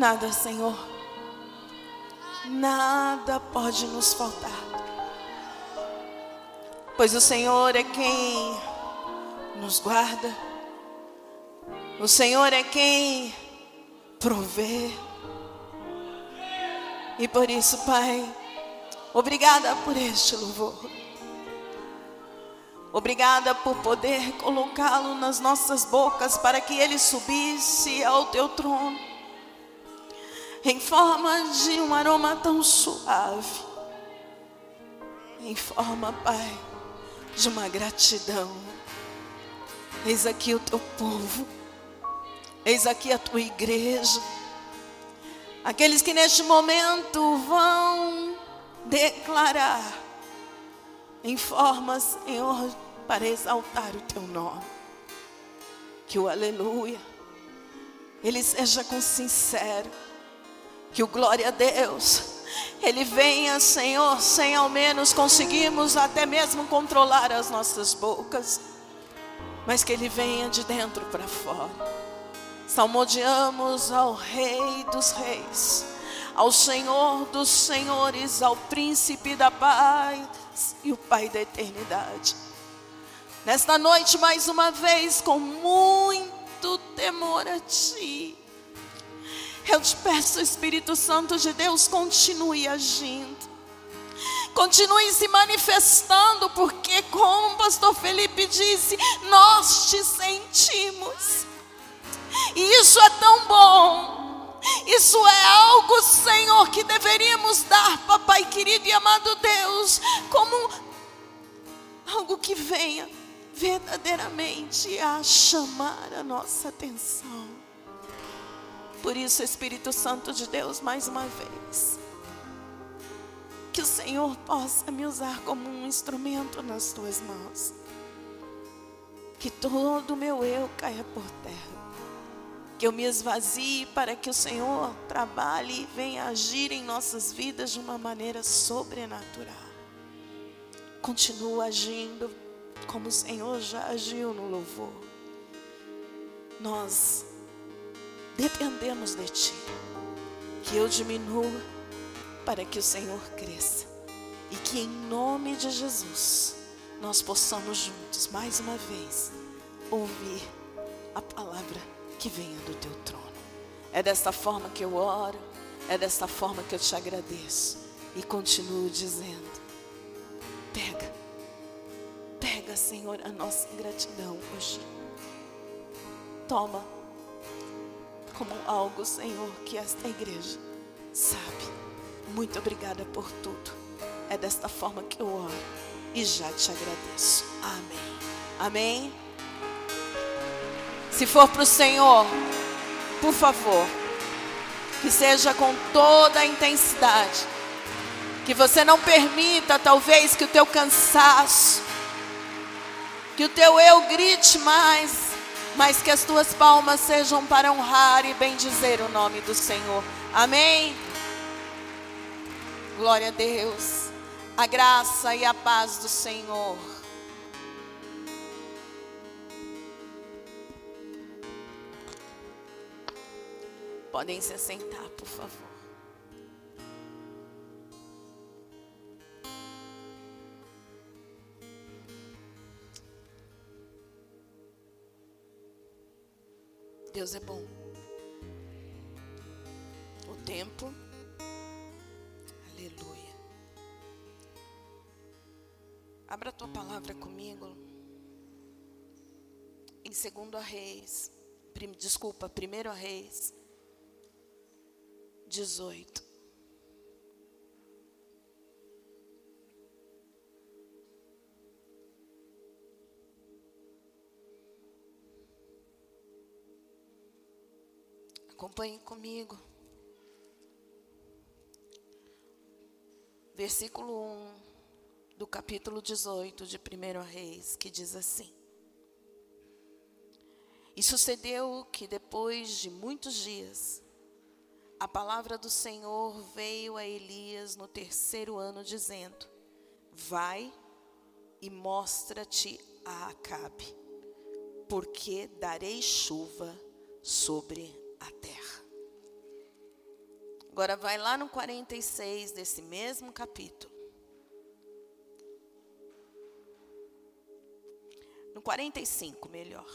Nada, Senhor. Nada pode nos faltar. Pois o Senhor é quem nos guarda. O Senhor é quem provê. E por isso, Pai, obrigada por este louvor. Obrigada por poder colocá-lo nas nossas bocas para que ele subisse ao teu trono em forma de um aroma tão suave, em forma, Pai, de uma gratidão. Eis aqui o teu povo, eis aqui a tua igreja, aqueles que neste momento vão declarar em forma, Senhor, para exaltar o teu nome. Que o aleluia, ele seja com sincero, que o glória a Deus, ele venha, Senhor, sem ao menos conseguirmos até mesmo controlar as nossas bocas, mas que ele venha de dentro para fora. Salmodiamos ao Rei dos Reis, ao Senhor dos Senhores, ao Príncipe da Paz e o Pai da Eternidade. Nesta noite, mais uma vez, com muito temor a Ti, eu te peço, Espírito Santo de Deus, continue agindo. Continue se manifestando, porque, como o pastor Felipe disse, nós te sentimos. E isso é tão bom. Isso é algo, Senhor, que deveríamos dar, papai querido e amado Deus, como algo que venha verdadeiramente a chamar a nossa atenção. Por isso, Espírito Santo de Deus, mais uma vez, que o Senhor possa me usar como um instrumento nas tuas mãos. Que todo o meu eu caia por terra. Que eu me esvazie para que o Senhor trabalhe e venha agir em nossas vidas de uma maneira sobrenatural. Continua agindo como o Senhor já agiu no louvor. Nós dependemos de Ti. Que eu diminua para que o Senhor cresça. E que em nome de Jesus nós possamos juntos, mais uma vez, ouvir a palavra que venha do Teu trono. É desta forma que eu oro, é desta forma que eu te agradeço. E continuo dizendo: pega, pega, Senhor, a nossa gratidão hoje. Toma como algo, Senhor, que esta igreja sabe. Muito obrigada por tudo. É desta forma que eu oro e já te agradeço. Amém. Amém. Se for para o Senhor, por favor, que seja com toda a intensidade. Que você não permita, talvez, que o teu cansaço, que o teu eu grite mais, mas que as tuas palmas sejam para honrar e bendizer o nome do Senhor. Amém. Glória a Deus. A graça e a paz do Senhor. Podem se sentar, por favor. Deus é bom. O tempo. Aleluia. Abra a tua palavra comigo. Em segundo a Reis. Prim, desculpa, primeiro a Reis. 18. Acompanhe comigo. Versículo 1 do capítulo 18 de 1 Reis, que diz assim: E sucedeu que depois de muitos dias, a palavra do Senhor veio a Elias no terceiro ano, dizendo: Vai e mostra-te a Acabe, porque darei chuva sobre a terra. Agora vai lá no 46 desse mesmo capítulo. No 45, melhor.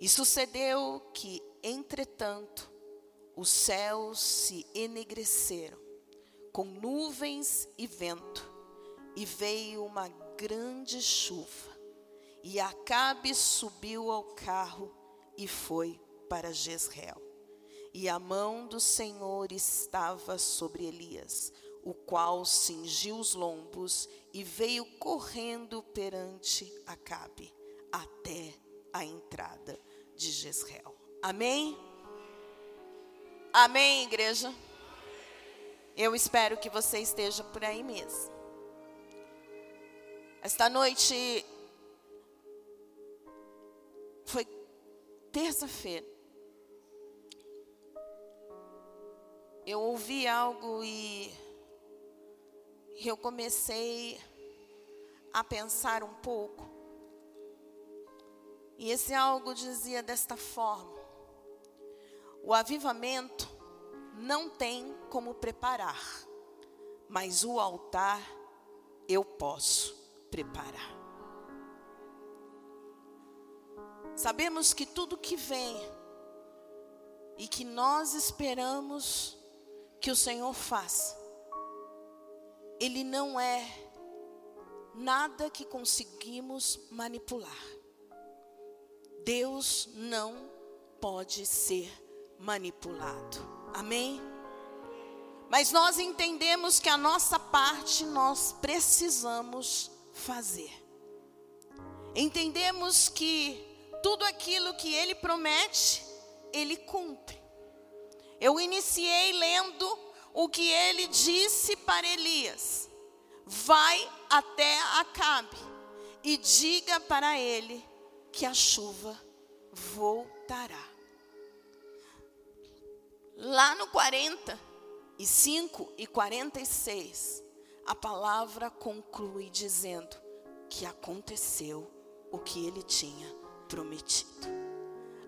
E sucedeu que, entretanto, os céus se enegreceram com nuvens e vento, e veio uma grande chuva. E Acabe subiu ao carro e foi para Jezreel. E a mão do Senhor estava sobre Elias, o qual cingiu os lombos e veio correndo perante Acabe até a entrada de Jezreel. Amém? Amém, igreja? Eu espero que você esteja por aí mesmo. Esta noite foi terça-feira. Eu ouvi algo e eu comecei a pensar um pouco. E esse algo dizia desta forma: o avivamento não tem como preparar, mas o altar eu posso preparar. Sabemos que tudo que vem e que nós esperamos que o Senhor faça, Ele não é nada que conseguimos manipular. Deus não pode ser manipulado. Amém? Mas nós entendemos que a nossa parte nós precisamos fazer. Entendemos que tudo aquilo que ele promete, ele cumpre. Eu iniciei lendo o que ele disse para Elias: Vai até Acabe e diga para ele que a chuva voltará. Lá no 45 e 46, a palavra conclui dizendo que aconteceu o que ele tinha prometido.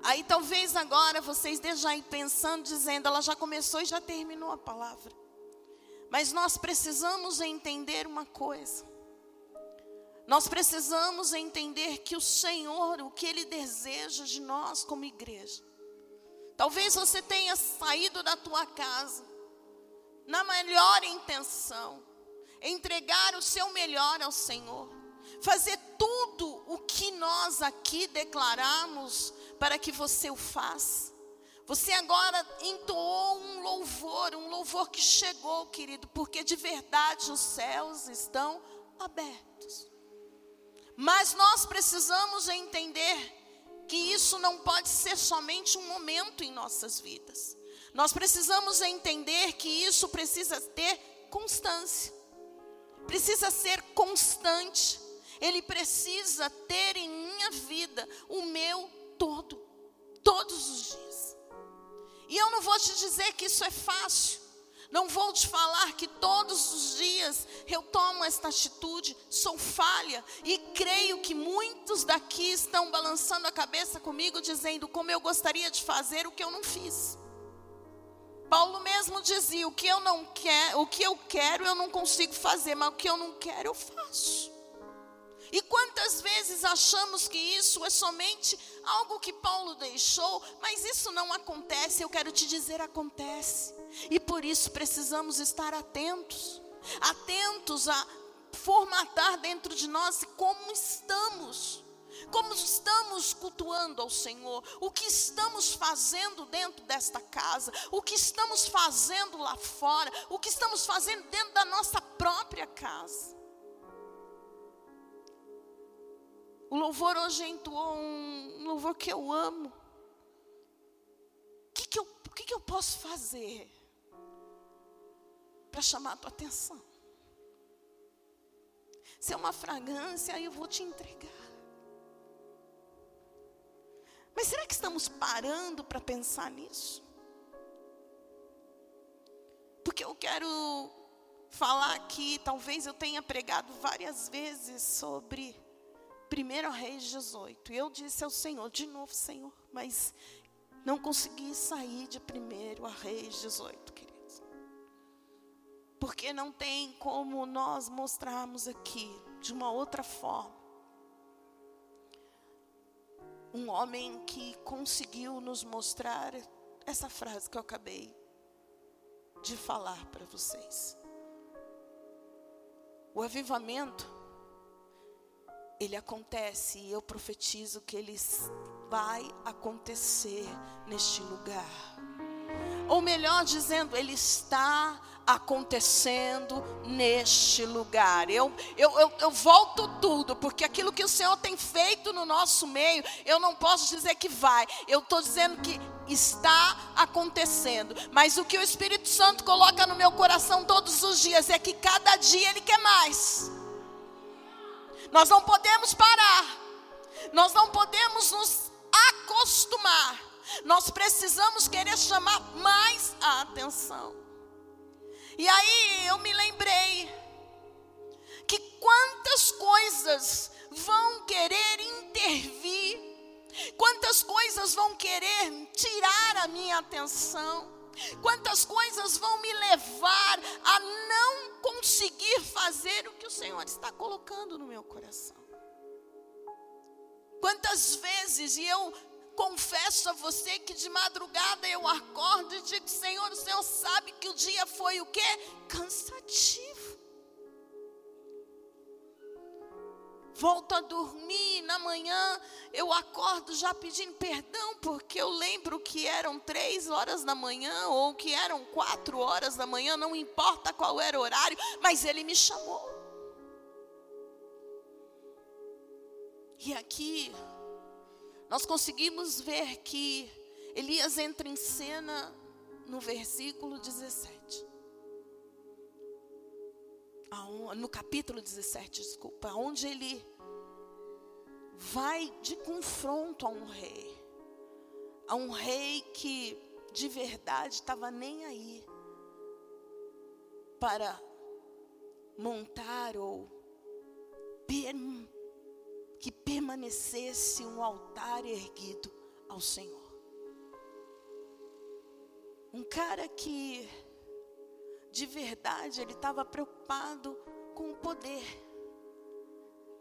Aí talvez agora vocês estejam aí pensando, dizendo, ela já começou e já terminou a palavra. Mas nós precisamos entender uma coisa. Nós precisamos entender que o Senhor, o que Ele deseja de nós como igreja, Talvez você tenha saído da tua casa na melhor intenção, entregar o seu melhor ao Senhor, fazer tudo o que nós aqui declaramos para que você o faça. Você agora entoou um louvor, um louvor que chegou, querido, porque de verdade os céus estão abertos. Mas nós precisamos entender que isso não pode ser somente um momento em nossas vidas. Nós precisamos entender que isso precisa ter constância, precisa ser constante. Ele precisa ter em minha vida o meu todo, todos os dias. E eu não vou te dizer que isso é fácil. Não vou te falar que todos os dias eu tomo esta atitude, sou falha e creio que muitos daqui estão balançando a cabeça comigo, dizendo como eu gostaria de fazer o que eu não fiz. Paulo mesmo dizia: o que eu não quero, o que eu quero eu não consigo fazer, mas o que eu não quero eu faço. E quantas vezes achamos que isso é somente algo que Paulo deixou, mas isso não acontece, eu quero te dizer, acontece. E por isso precisamos estar atentos, atentos a formatar dentro de nós como estamos. Como estamos cultuando ao Senhor, o que estamos fazendo dentro desta casa, o que estamos fazendo lá fora, o que estamos fazendo dentro da nossa própria casa. O louvor hoje entoou um louvor que eu amo. O que, que, eu, que, que eu posso fazer para chamar a tua atenção? Se é uma fragrância, eu vou te entregar. Mas será que estamos parando para pensar nisso? Porque eu quero falar aqui, talvez eu tenha pregado várias vezes sobre 1 Reis 18. E eu disse ao Senhor, de novo, Senhor, mas não consegui sair de 1 Reis 18, queridos. Porque não tem como nós mostrarmos aqui de uma outra forma. Um homem que conseguiu nos mostrar essa frase que eu acabei de falar para vocês. O avivamento, ele acontece e eu profetizo que ele vai acontecer neste lugar. Ou melhor dizendo, ele está acontecendo neste lugar. Eu, eu, eu, eu, volto tudo, porque aquilo que o Senhor tem feito no nosso meio, eu não posso dizer que vai, eu estou dizendo que está acontecendo. Mas o que o Espírito Santo coloca no meu coração todos os dias é que cada dia Ele quer mais. Nós não podemos parar, nós não podemos nos acostumar, nós precisamos querer chamar mais a atenção. E aí eu me lembrei que quantas coisas vão querer intervir, quantas coisas vão querer tirar a minha atenção, quantas coisas vão me levar a não conseguir fazer o que o Senhor está colocando no meu coração. Quantas vezes, e eu confesso a você que de madrugada eu acordo e digo: Senhor, o Senhor sabe que o dia foi o quê? Cansativo. Volto a dormir, na manhã eu acordo já pedindo perdão, porque eu lembro que eram três horas da manhã ou que eram quatro horas da manhã, não importa qual era o horário, mas Ele me chamou. E aqui nós conseguimos ver que Elias entra em cena no versículo 17. No capítulo 17, desculpa, onde ele vai de confronto a um rei. A um rei que de verdade estava nem aí para montar ou que permanecesse um altar erguido ao Senhor. Um cara que, de verdade, ele estava preocupado com o poder.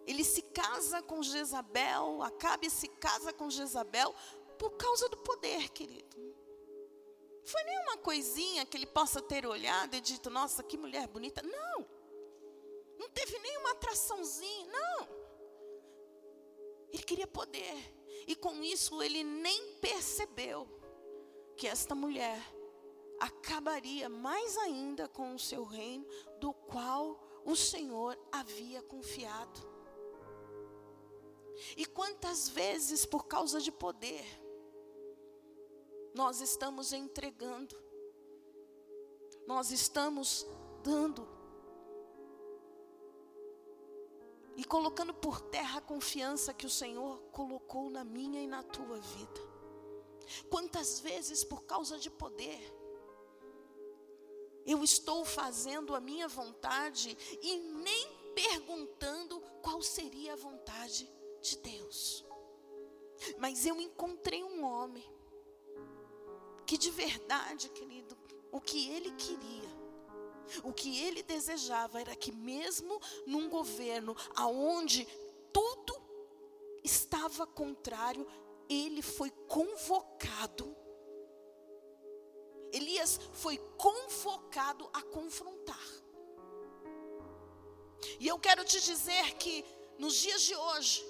Ele se casa com Jezabel, Acabe se casa com Jezabel por causa do poder, querido. Não foi nenhuma coisinha que ele possa ter olhado e dito, nossa, que mulher bonita. Não. Não teve nenhuma atraçãozinha, não. Ele queria poder. E com isso ele nem percebeu que esta mulher acabaria mais ainda com o seu reino, do qual o Senhor havia confiado. E quantas vezes, por causa de poder, nós estamos entregando, nós estamos dando e colocando por terra a confiança que o Senhor colocou na minha e na tua vida. Quantas vezes, por causa de poder, eu estou fazendo a minha vontade e nem perguntando qual seria a vontade de Deus. Mas eu encontrei um homem que de verdade, querido, o que ele queria o que ele desejava era que mesmo num governo aonde tudo estava contrário, ele foi convocado. Elias foi convocado a confrontar. E eu quero te dizer que nos dias de hoje,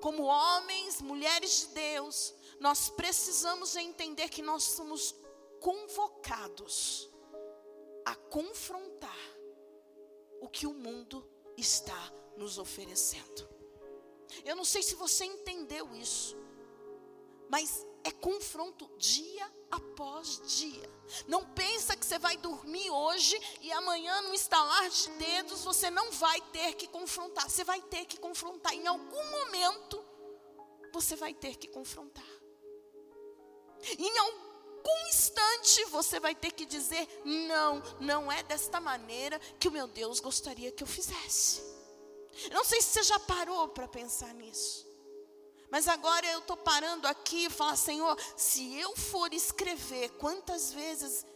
como homens, mulheres de Deus, nós precisamos entender que nós somos convocados a confrontar o que o mundo está nos oferecendo. Eu não sei se você entendeu isso, mas é confronto dia após dia. Não pensa que você vai dormir hoje e amanhã, no estalar de dedos, você não vai ter que confrontar. Você vai ter que confrontar. Em algum momento, você vai ter que confrontar. Em algum instante você vai ter que dizer: não, não é desta maneira que o meu Deus gostaria que eu fizesse. Não sei se você já parou para pensar nisso. Mas agora eu estou parando aqui e falar, Senhor, se eu for escrever quantas vezes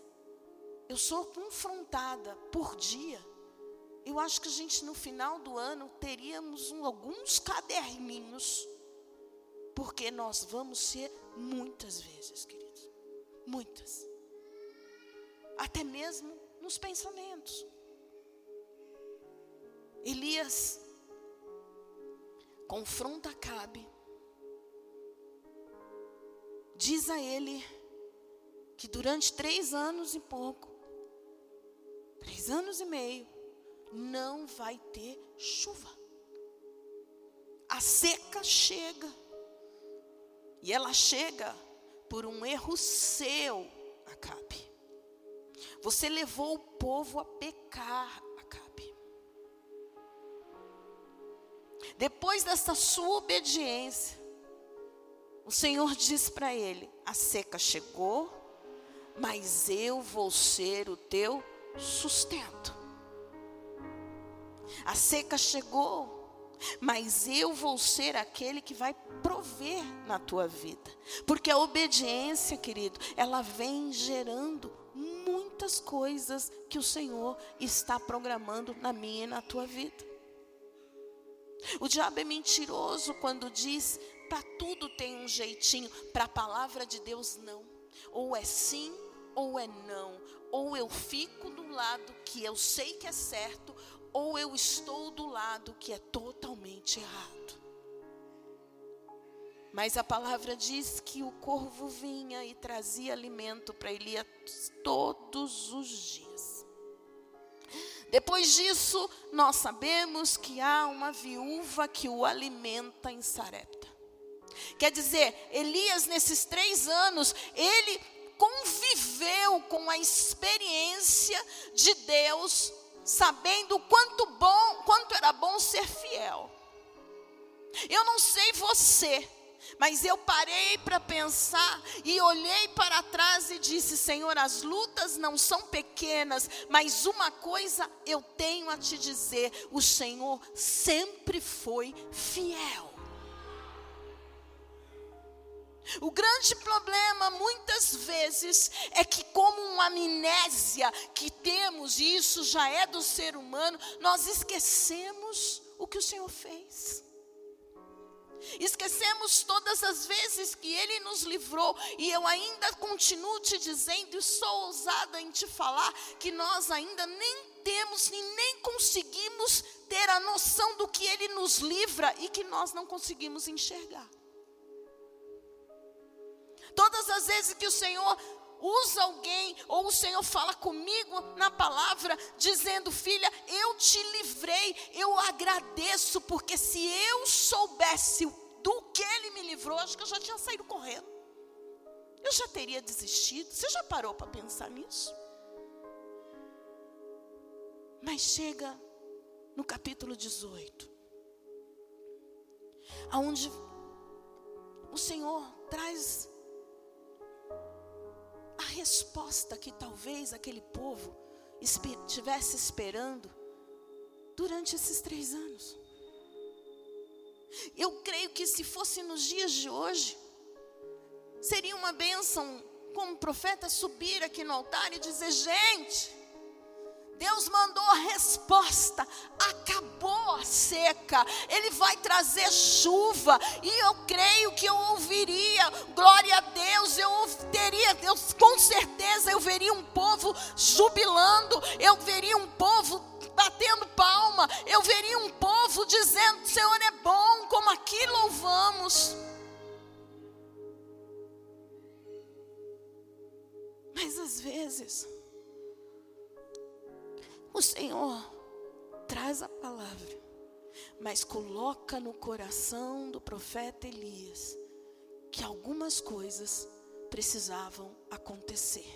eu sou confrontada por dia, eu acho que a gente no final do ano teríamos um, alguns caderninhos, porque nós vamos ser muitas vezes, queridos, muitas, até mesmo nos pensamentos. Elias confronta Cabe, diz a ele que durante três anos e pouco, três anos e meio, não vai ter chuva. A seca chega. E ela chega por um erro seu, Acabe. Você levou o povo a pecar, Acabe. Depois dessa sua obediência, o Senhor diz para ele: a seca chegou, mas eu vou ser o teu sustento. A seca chegou, mas eu vou ser aquele que vai prover na tua vida. Porque a obediência, querido, ela vem gerando muitas coisas que o Senhor está programando na minha e na tua vida. O diabo é mentiroso quando diz para tudo tem um jeitinho, para a palavra de Deus não. Ou é sim ou é não. Ou eu fico do lado que eu sei que é certo, ou eu estou do lado que é totalmente errado. Mas a palavra diz que o corvo vinha e trazia alimento para Elias todos os dias. Depois disso, nós sabemos que há uma viúva que o alimenta em Sarepta. Quer dizer, Elias, nesses três anos, ele conviveu com a experiência de Deus sabendo quanto bom, quanto era bom ser fiel. Eu não sei você, mas eu parei para pensar e olhei para trás e disse: Senhor, as lutas não são pequenas, mas uma coisa eu tenho a te dizer: o Senhor sempre foi fiel. O grande problema, muitas vezes, é que, como uma amnésia que temos, e isso já é do ser humano, nós esquecemos o que o Senhor fez. Esquecemos todas as vezes que Ele nos livrou, e eu ainda continuo te dizendo, e sou ousada em te falar, que nós ainda nem temos e nem conseguimos ter a noção do que Ele nos livra e que nós não conseguimos enxergar. Todas as vezes que o Senhor usa alguém, ou o Senhor fala comigo na palavra, dizendo: Filha, eu te livrei, eu agradeço, porque se eu soubesse do que Ele me livrou, acho que eu já tinha saído correndo. Eu já teria desistido. Você já parou para pensar nisso? Mas chega no capítulo 18, aonde o Senhor traz resposta que talvez aquele povo estivesse esperando durante esses três anos. Eu creio que se fosse nos dias de hoje, seria uma bênção como profeta subir aqui no altar e dizer: gente, Deus mandou a resposta, acabou a seca, Ele vai trazer chuva, e eu creio que eu ouviria, glória a Deus, eu teria, Deus, com certeza eu veria um povo jubilando, eu veria um povo batendo palma, eu veria um povo dizendo: Senhor é bom, como aqui louvamos. Mas às vezes, o Senhor traz a palavra, mas coloca no coração do profeta Elias que algumas coisas precisavam acontecer,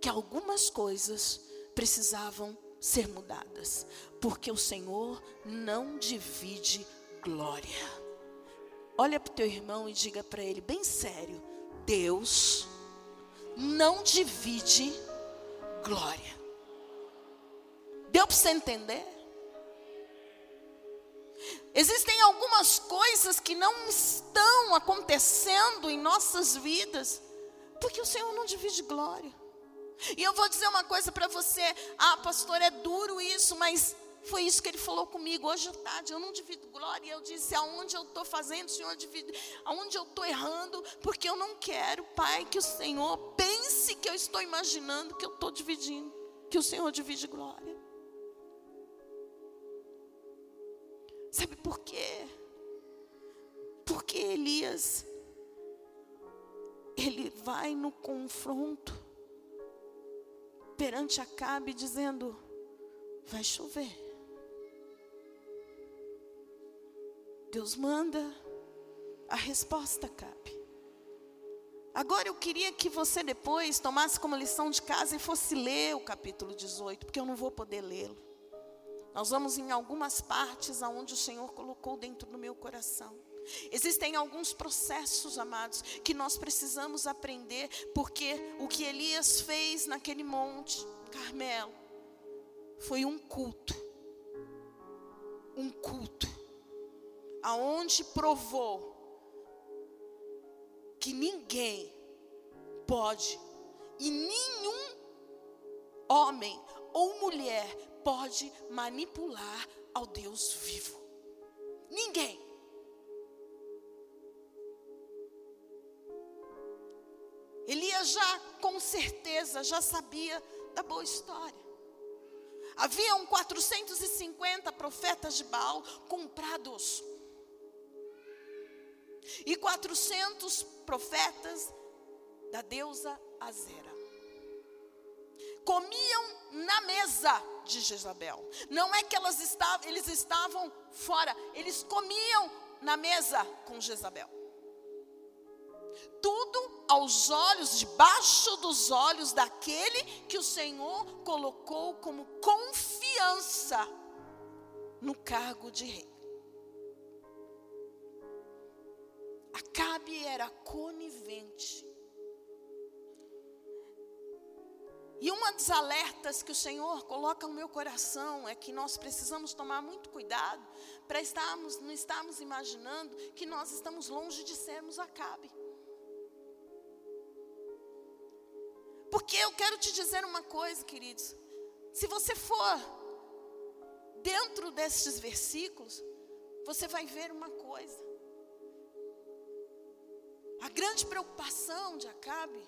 que algumas coisas precisavam ser mudadas, porque o Senhor não divide glória. Olha para o teu irmão e diga para ele bem sério: Deus não divide glória. Deu para você entender? Existem algumas coisas que não estão acontecendo em nossas vidas, porque o Senhor não divide glória. E eu vou dizer uma coisa para você: ah, pastor, é duro isso, mas foi isso que ele falou comigo hoje à tarde. Eu não divido glória. Eu disse: aonde eu estou fazendo, Senhor divide. Aonde eu estou errando, porque eu não quero, Pai, que o Senhor pense que eu estou imaginando que eu estou dividindo, que o Senhor divide glória. Sabe por quê? Porque Elias, ele vai no confronto perante Acabe, dizendo: vai chover. Deus manda, a resposta cabe. Agora eu queria que você depois tomasse como lição de casa e fosse ler o capítulo 18, porque eu não vou poder lê-lo. Nós vamos em algumas partes aonde o Senhor colocou dentro do meu coração. Existem alguns processos, amados, que nós precisamos aprender, porque o que Elias fez naquele monte, Carmelo, foi um culto. Um culto. Aonde provou que ninguém pode e nenhum homem ou mulher pode manipular ao Deus vivo. Ninguém. Elias já, com certeza, já sabia da boa história. Haviam 450 profetas de Baal comprados. E 400 profetas da deusa Azera. Comiam na mesa de Jezabel. Não é que elas estavam, eles estavam fora, eles comiam na mesa com Jezabel. Tudo aos olhos, debaixo dos olhos daquele que o Senhor colocou como confiança no cargo de rei. Acabe era conivente. E uma das alertas que o Senhor coloca no meu coração é que nós precisamos tomar muito cuidado para estarmos, não estarmos imaginando que nós estamos longe de sermos Acabe. Porque eu quero te dizer uma coisa, queridos. Se você for dentro desses versículos, você vai ver uma coisa. A grande preocupação de Acabe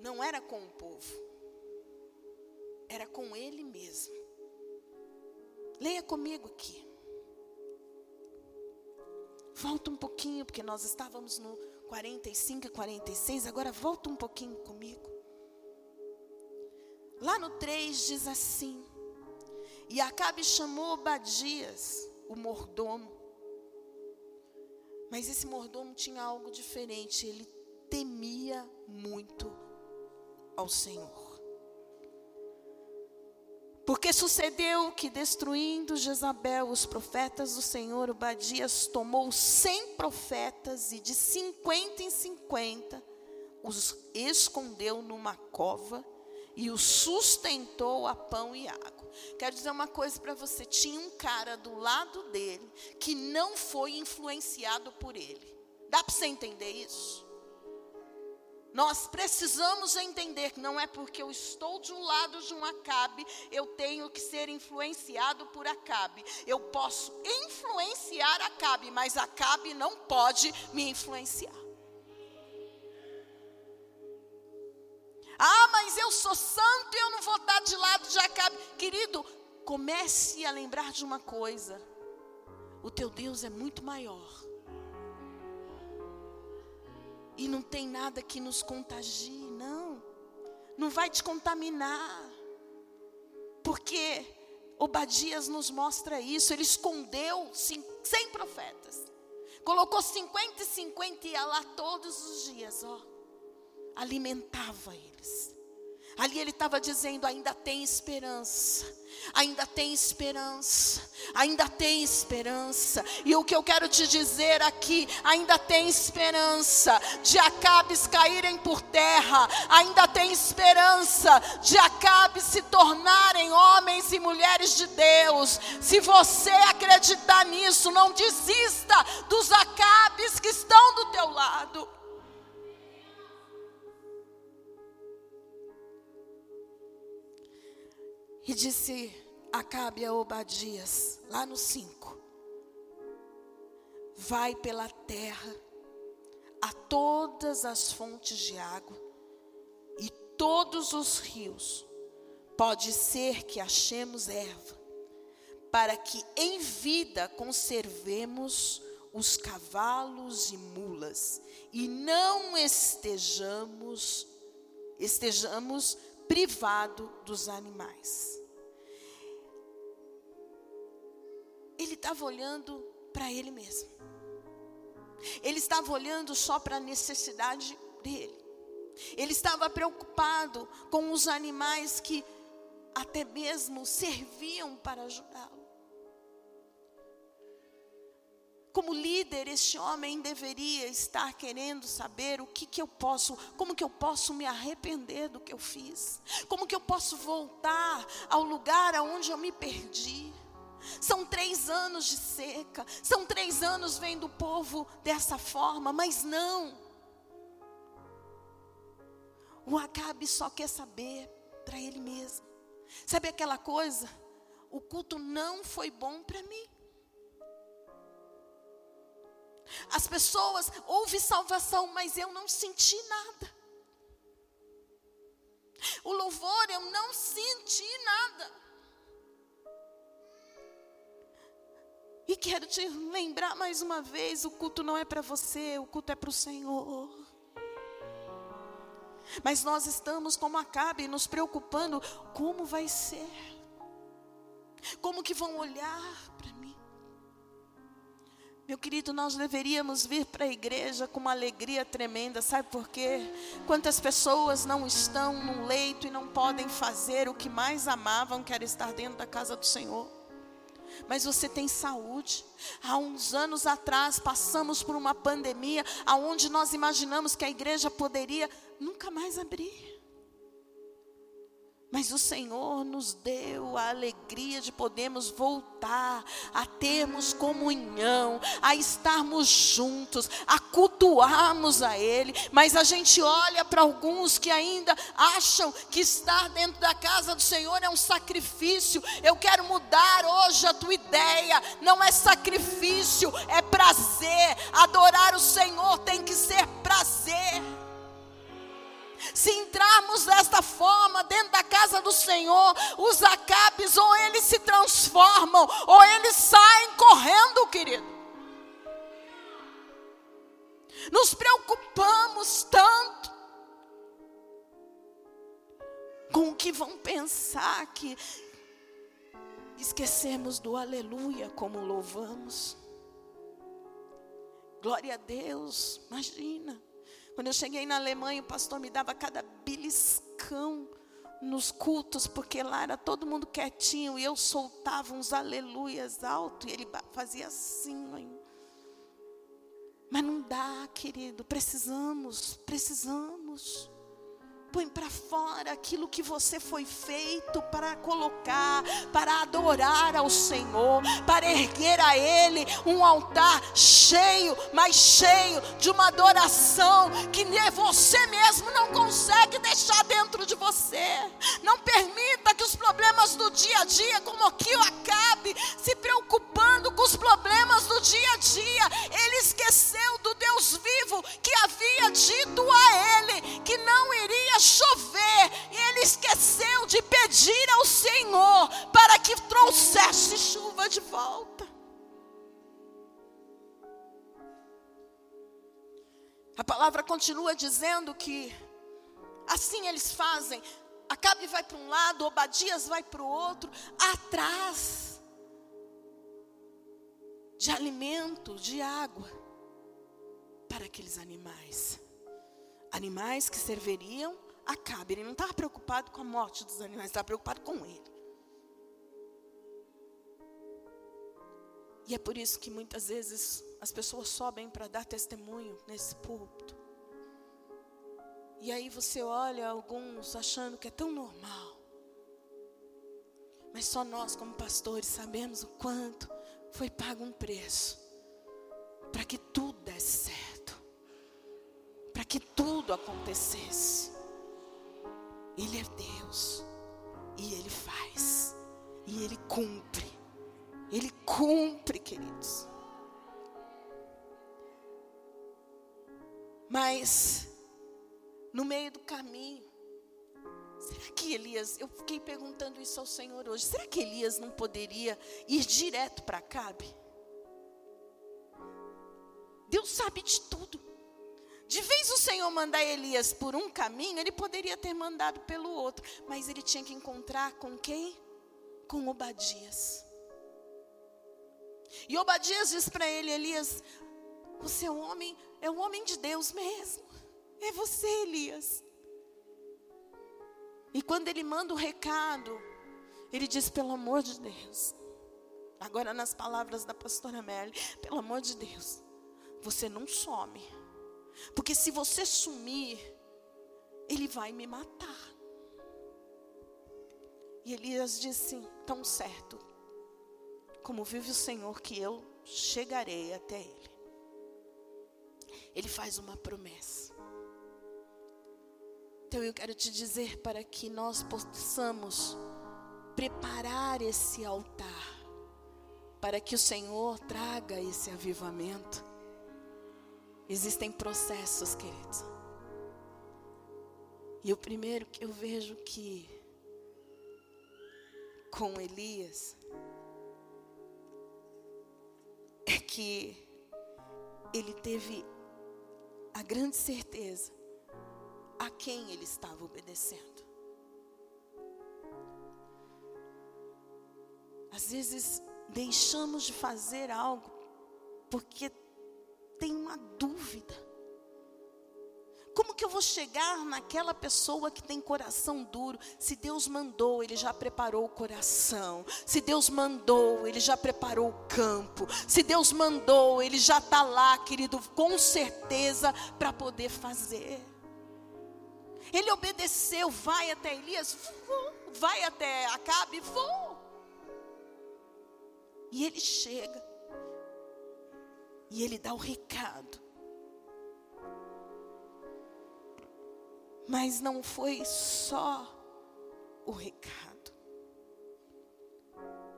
não era com o povo, era com ele mesmo. Leia comigo aqui. Volta um pouquinho, porque nós estávamos no 45 e 46, agora volta um pouquinho comigo. Lá no 3 diz assim: E Acabe chamou Badias, o mordomo. Mas esse mordomo tinha algo diferente, ele temia muito ao Senhor. Porque sucedeu que, destruindo Jezabel os profetas do Senhor, Obadias tomou cem profetas e de cinquenta em cinquenta os escondeu numa cova e o sustentou a pão e água. Quero dizer uma coisa para você: tinha um cara do lado dele que não foi influenciado por ele. Dá para você entender isso? Nós precisamos entender que não é porque eu estou de um lado de um Acabe, eu tenho que ser influenciado por Acabe. Eu posso influenciar Acabe, mas Acabe não pode me influenciar. Ah, mas eu sou santo e eu não vou estar de lado de Acabe. Querido, comece a lembrar de uma coisa: o teu Deus é muito maior. E não tem nada que nos contagie, não. Não vai te contaminar. Porque Obadias nos mostra isso. Ele escondeu 100 profetas. Colocou 50 e 50 e ia lá todos os dias, ó alimentava eles. Ali ele estava dizendo: ainda tem esperança. Ainda tem esperança, ainda tem esperança, e o que eu quero te dizer aqui, ainda tem esperança de Acabes caírem por terra, ainda tem esperança de Acabes se tornarem homens e mulheres de Deus. Se você acreditar nisso, não desista dos Acabes que estão do teu lado. E disse Acabe a Obadias, lá no 5: Vai pela terra a todas as fontes de água e todos os rios. Pode ser que achemos erva, para que em vida conservemos os cavalos e mulas e não estejamos estejamos privado dos animais. Ele estava olhando para ele mesmo. Ele estava olhando só para a necessidade dele. Ele estava preocupado com os animais que até mesmo serviam para ajudá-lo. Como líder, este homem deveria estar querendo saber o que, que eu posso, como que eu posso me arrepender do que eu fiz, como que eu posso voltar ao lugar aonde eu me perdi. São três anos de seca, são três anos vendo o povo dessa forma, mas não. O Acabe só quer saber para ele mesmo. Sabe aquela coisa? O culto não foi bom para mim. As pessoas, houve salvação, mas eu não senti nada. O louvor, eu não senti nada. E quero te lembrar mais uma vez: o culto não é para você, o culto é para o Senhor. Mas nós estamos como Acabe, nos preocupando: como vai ser? Como que vão olhar para mim? Meu querido, nós deveríamos vir para a igreja com uma alegria tremenda, sabe por quê? Quantas pessoas não estão no leito e não podem fazer o que mais amavam, que era estar dentro da casa do Senhor. Mas você tem saúde. Há uns anos atrás passamos por uma pandemia aonde nós imaginamos que a igreja poderia nunca mais abrir. Mas o Senhor nos deu a alegria de podermos voltar a termos comunhão, a estarmos juntos, a cultuarmos a Ele. Mas a gente olha para alguns que ainda acham que estar dentro da casa do Senhor é um sacrifício. Eu quero mudar hoje a tua ideia. Não é sacrifício, é prazer. Adorar o Senhor tem que ser prazer. Se entrarmos desta forma dentro da casa do Senhor, os acabes ou eles se transformam, ou eles saem correndo, querido. Nos preocupamos tanto com o que vão pensar que esquecemos do aleluia como louvamos. Glória a Deus, imagina. Quando eu cheguei na Alemanha, o pastor me dava cada beliscão nos cultos, porque lá era todo mundo quietinho e eu soltava uns aleluias alto e ele fazia assim. Mas não dá, querido, precisamos, precisamos. Põe para fora aquilo que você foi feito para colocar, para adorar ao Senhor, para erguer a Ele um altar cheio, mas cheio de uma adoração que você mesmo não consegue deixar dentro de você. Não permita que os problemas do dia a dia, como aqui acabe se preocupando com os problemas do A palavra continua dizendo que assim eles fazem. Acabe vai para um lado, Obadias vai para o outro, atrás de alimento, de água para aqueles animais. Animais que serviriam Acabe. Ele não estava preocupado com a morte dos animais, estava preocupado com ele. E é por isso que muitas vezes as pessoas sobem para dar testemunho nesse púlpito. E aí você olha alguns achando que é tão normal. Mas só nós, como pastores, sabemos o quanto foi pago um preço para que tudo desse certo, para que tudo acontecesse. Ele é Deus, e Ele faz, e Ele cumpre. Ele cumpre, queridos. Mas, no meio do caminho, será que Elias, eu fiquei perguntando isso ao Senhor hoje, será que Elias não poderia ir direto para Cabe? Deus sabe de tudo. De vez o Senhor mandar Elias por um caminho, ele poderia ter mandado pelo outro, mas ele tinha que encontrar com quem? Com Obadias. E Obadias diz para ele, Elias, você é um homem, é um homem de Deus mesmo. É você, Elias. E quando ele manda o recado, ele diz, pelo amor de Deus. Agora nas palavras da pastora Merle, pelo amor de Deus, você não some. Porque se você sumir, ele vai me matar. E Elias disse: tão certo, como vive o Senhor, que eu chegarei até Ele. Ele faz uma promessa. Então eu quero te dizer para que nós possamos preparar esse altar, para que o Senhor traga esse avivamento. Existem processos, queridos. E o primeiro que eu vejo que com Elias que ele teve a grande certeza a quem ele estava obedecendo. Às vezes deixamos de fazer algo porque tem uma dúvida. Como que eu vou chegar naquela pessoa que tem coração duro? Se Deus mandou, Ele já preparou o coração. Se Deus mandou, Ele já preparou o campo. Se Deus mandou, Ele já está lá, querido, com certeza para poder fazer. Ele obedeceu, vai até Elias, vou, vai até Acabe, vou. E ele chega. E ele dá o recado. Mas não foi só o recado.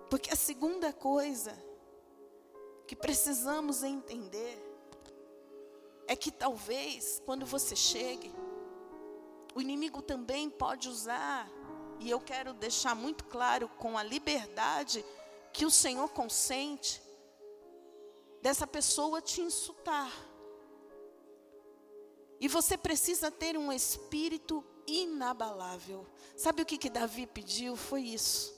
Porque a segunda coisa que precisamos entender é que talvez quando você chegue, o inimigo também pode usar, e eu quero deixar muito claro com a liberdade que o Senhor consente, dessa pessoa te insultar. E você precisa ter um espírito inabalável. Sabe o que, que Davi pediu? Foi isso.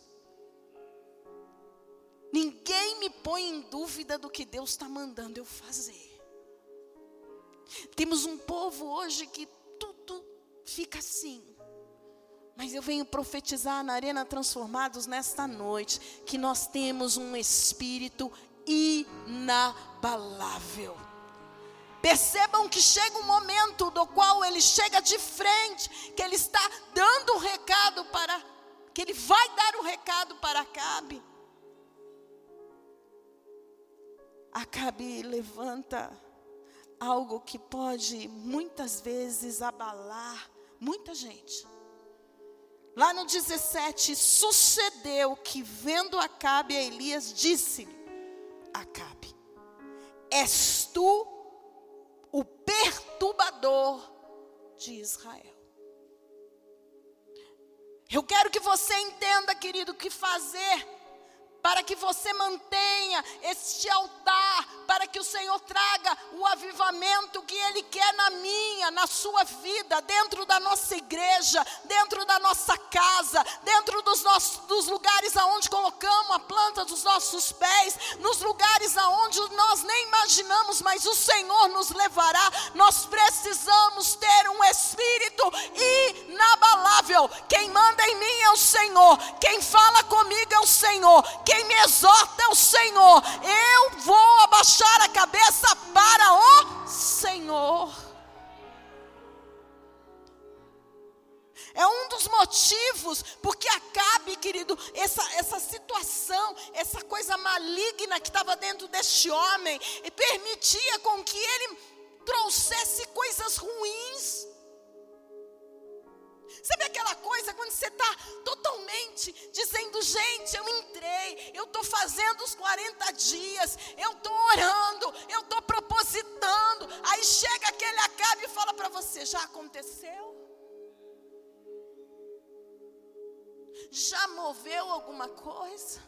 Ninguém me põe em dúvida do que Deus está mandando eu fazer. Temos um povo hoje que tudo fica assim. Mas eu venho profetizar na Arena Transformados nesta noite que nós temos um espírito inabalável. Percebam que chega um momento do qual ele chega de frente, que ele está dando o recado para, que ele vai dar o recado para Acabe. Acabe levanta algo que pode muitas vezes abalar muita gente. Lá no 17, sucedeu que vendo Acabe a Elias, disse-lhe: Acabe, és tu perturbador de Israel. Eu quero que você entenda, querido, que fazer para que você mantenha este altar, para que o Senhor traga o avivamento que Ele quer na minha, na sua vida, dentro da nossa igreja, dentro da nossa casa, dentro dos, nossos, dos lugares aonde colocamos a planta dos nossos pés, nos lugares aonde nós nem imaginamos, mas o Senhor nos levará. Nós precisamos ter um espírito inabalável Senhor. Quem fala comigo é o Senhor. Quem me exorta é o Senhor. Eu vou abaixar a cabeça para o Senhor. É um dos motivos porque Acabe, querido, essa, essa situação, essa coisa maligna que estava dentro deste homem, permitia com que ele trouxesse coisas ruins. Sabe aquela coisa quando você está totalmente dizendo, gente, eu entrei, eu estou fazendo os 40 dias, eu estou orando, eu estou propositando. Aí chega aquele acabe e fala para você: já aconteceu? Já moveu alguma coisa?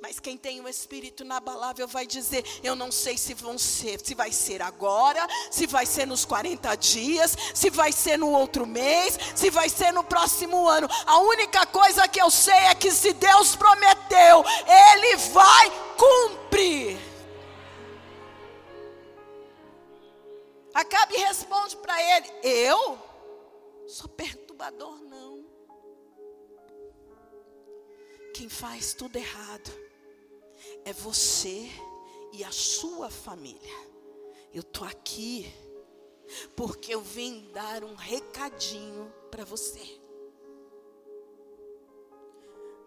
Mas quem tem o Espírito inabalável vai dizer: Eu não sei se vão ser, se vai ser agora, se vai ser nos 40 dias, se vai ser no outro mês, se vai ser no próximo ano. A única coisa que eu sei é que se Deus prometeu, Ele vai cumprir. Acabe responde para ele: Eu sou perturbador, não. Quem faz tudo errado é você e a sua família. Eu estou aqui porque eu vim dar um recadinho para você.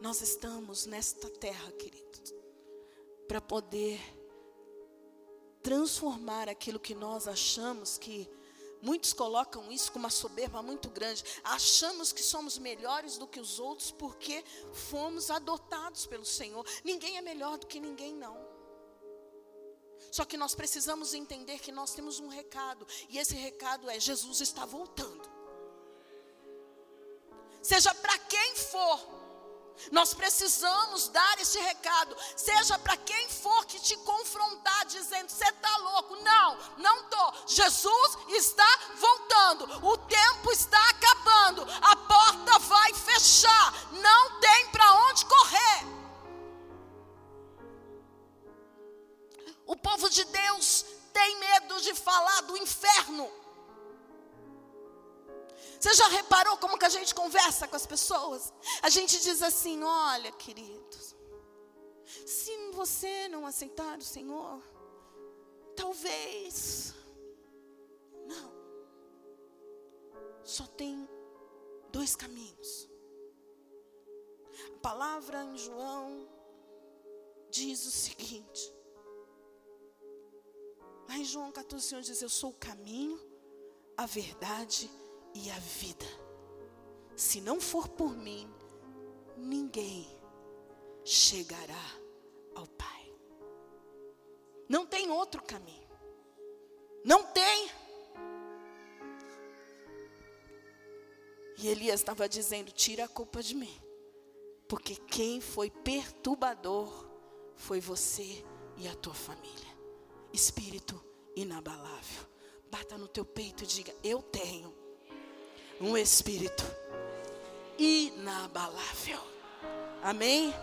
Nós estamos nesta terra, queridos, para poder transformar aquilo que nós achamos que Muitos colocam isso com uma soberba muito grande. Achamos que somos melhores do que os outros porque fomos adotados pelo Senhor. Ninguém é melhor do que ninguém, não. Só que nós precisamos entender que nós temos um recado, e esse recado é: Jesus está voltando. Seja para quem for, nós precisamos dar esse recado, seja para quem for que te confrontar, dizendo: você está louco. Não, não estou. Jesus está voltando, o tempo está acabando, a porta vai fechar, não tem para onde correr. O povo de Deus tem medo de falar do inferno. Você já reparou como que a gente conversa com as pessoas? A gente diz assim: olha, queridos, se você não aceitar o Senhor, talvez. Não. Só tem dois caminhos. A palavra em João diz o seguinte. Lá em João 14, o Senhor diz: Eu sou o caminho, a verdade e e a vida. Se não for por mim, ninguém chegará ao Pai. Não tem outro caminho. Não tem. E Elias estava dizendo: tira a culpa de mim. Porque quem foi perturbador foi você e a tua família. Espírito inabalável. Bata no teu peito e diga: Eu tenho um espírito inabalável. Amém?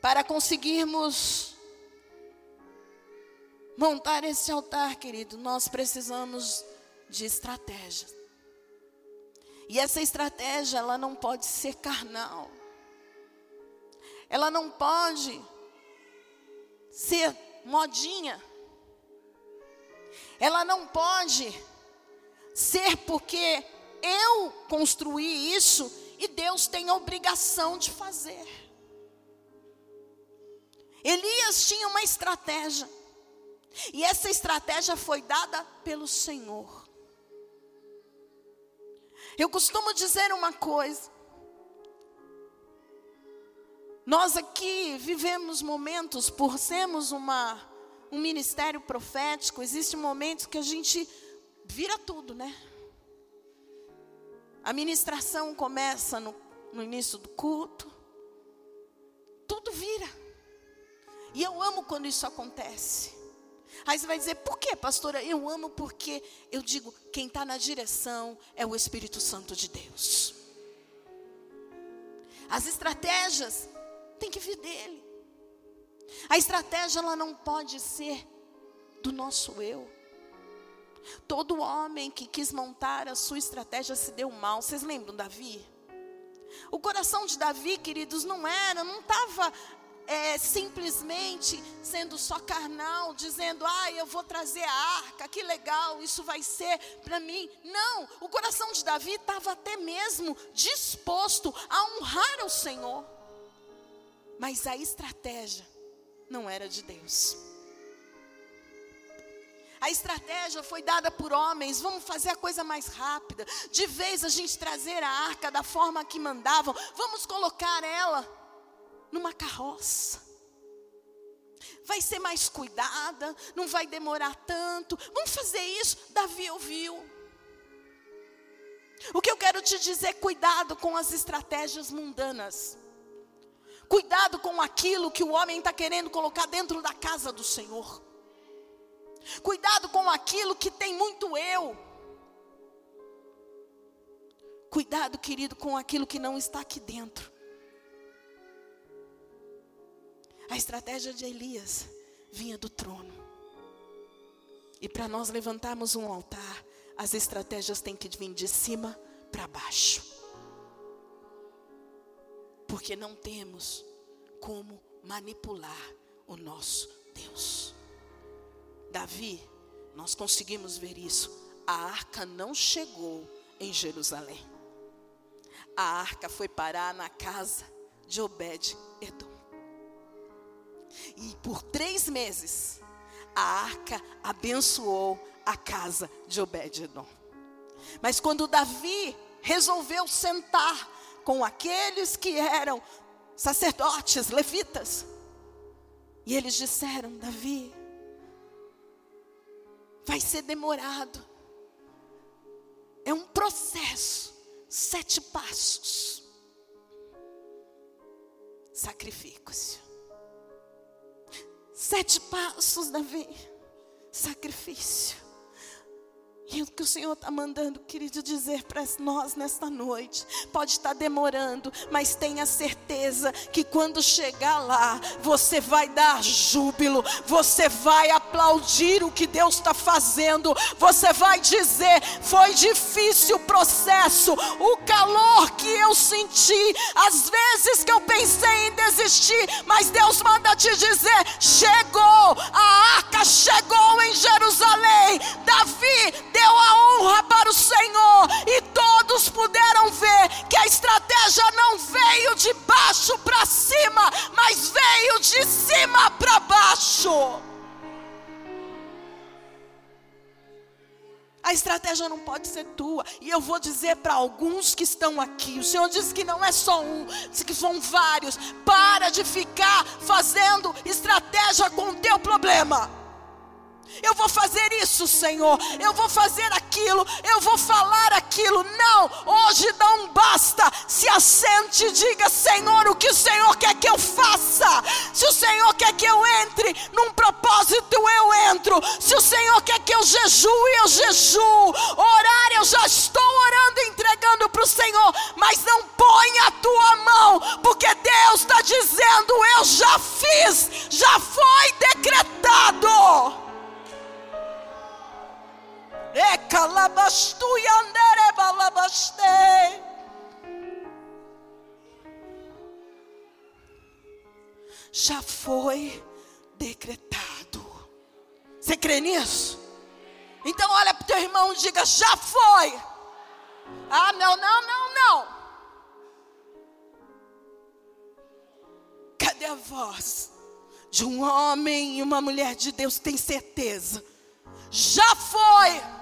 Para conseguirmos montar esse altar, querido, nós precisamos de estratégia. E essa estratégia, ela não pode ser carnal. Ela não pode ser modinha. Ela não pode ser porque eu construí isso e Deus tem a obrigação de fazer. Elias tinha uma estratégia. E essa estratégia foi dada pelo Senhor. Eu costumo dizer uma coisa. Nós aqui vivemos momentos, por sermos uma um ministério profético, existem momentos que a gente vira tudo, né? A ministração começa no, no início do culto, tudo vira. E eu amo quando isso acontece. Aí você vai dizer, por que, pastora? Eu amo porque eu digo, quem está na direção é o Espírito Santo de Deus. As estratégias tem que vir dele. A estratégia ela não pode ser do nosso eu. Todo homem que quis montar a sua estratégia se deu mal. Vocês lembram Davi? O coração de Davi, queridos, não era, não estava é, simplesmente sendo só carnal, dizendo, ah, eu vou trazer a arca, que legal, isso vai ser para mim. Não, o coração de Davi estava até mesmo disposto a honrar o Senhor. Mas a estratégia não era de Deus. A estratégia foi dada por homens, vamos fazer a coisa mais rápida. De vez a gente trazer a arca da forma que mandavam, vamos colocar ela numa carroça. Vai ser mais cuidada, não vai demorar tanto. Vamos fazer isso. Davi ouviu. O que eu quero te dizer, cuidado com as estratégias mundanas. Cuidado com aquilo que o homem está querendo colocar dentro da casa do Senhor. Cuidado com aquilo que tem muito eu. Cuidado, querido, com aquilo que não está aqui dentro. A estratégia de Elias vinha do trono. E para nós levantarmos um altar, as estratégias têm que vir de cima para baixo. Porque não temos como manipular o nosso Deus. Davi, nós conseguimos ver isso. A arca não chegou em Jerusalém. A arca foi parar na casa de Obed-Edom. E por três meses, a arca abençoou a casa de Obed-Edom. Mas quando Davi resolveu sentar com aqueles que eram sacerdotes, levitas, e eles disseram: Davi, vai ser demorado. É um processo, sete passos. Sacrifique-se. Sete passos, Davi. Sacrifício. O que o Senhor está mandando, querido, dizer para nós nesta noite, pode estar tá demorando, mas tenha certeza que quando chegar lá, você vai dar júbilo, você vai aplaudir o que Deus está fazendo, você vai dizer: foi difícil o processo, o calor que eu senti, as vezes que eu pensei em desistir, mas Deus manda te dizer: chegou, a arca chegou em Jerusalém, Davi, deu a honra para o Senhor, e todos puderam ver que a estratégia não veio de baixo para cima, mas veio de cima para baixo. A estratégia não pode ser tua. E eu vou dizer para alguns que estão aqui: o Senhor disse que não é só um, disse que são vários. Para de ficar fazendo estratégia com o teu problema. Eu vou fazer isso, Senhor. Eu vou fazer aquilo. Eu vou falar aquilo. Não, hoje não basta. Se assente e diga, Senhor, o que o Senhor quer que eu faça. Se o Senhor quer que eu entre num propósito, eu entro. Se o Senhor quer que eu jejue, eu jejuo. Orar, eu já estou orando e entregando para o Senhor. Mas não ponha a tua mão, porque Deus está dizendo: eu já fiz, já foi decretado. Já foi decretado. Você crê nisso? Então olha para o teu irmão e diga: já foi. Ah, não, não, não, não. Cadê a voz de um homem e uma mulher de Deus que tem certeza? Já foi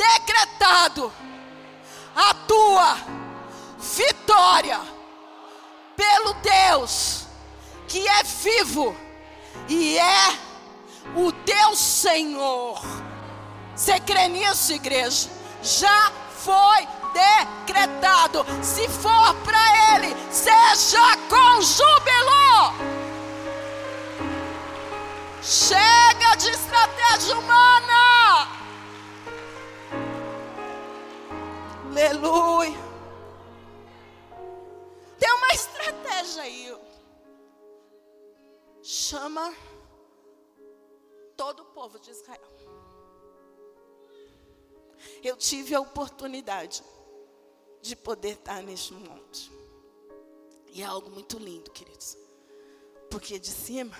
decretado a tua vitória pelo Deus que é vivo e é o teu Senhor. Você crê nisso, igreja? Já foi decretado. Se for para Ele, seja com júbilo. Chega de estratégia humana. Aleluia. Tem uma estratégia aí. Chama todo o povo de Israel. eu tive a oportunidade de poder estar neste monte. E é algo muito lindo, queridos. Porque de cima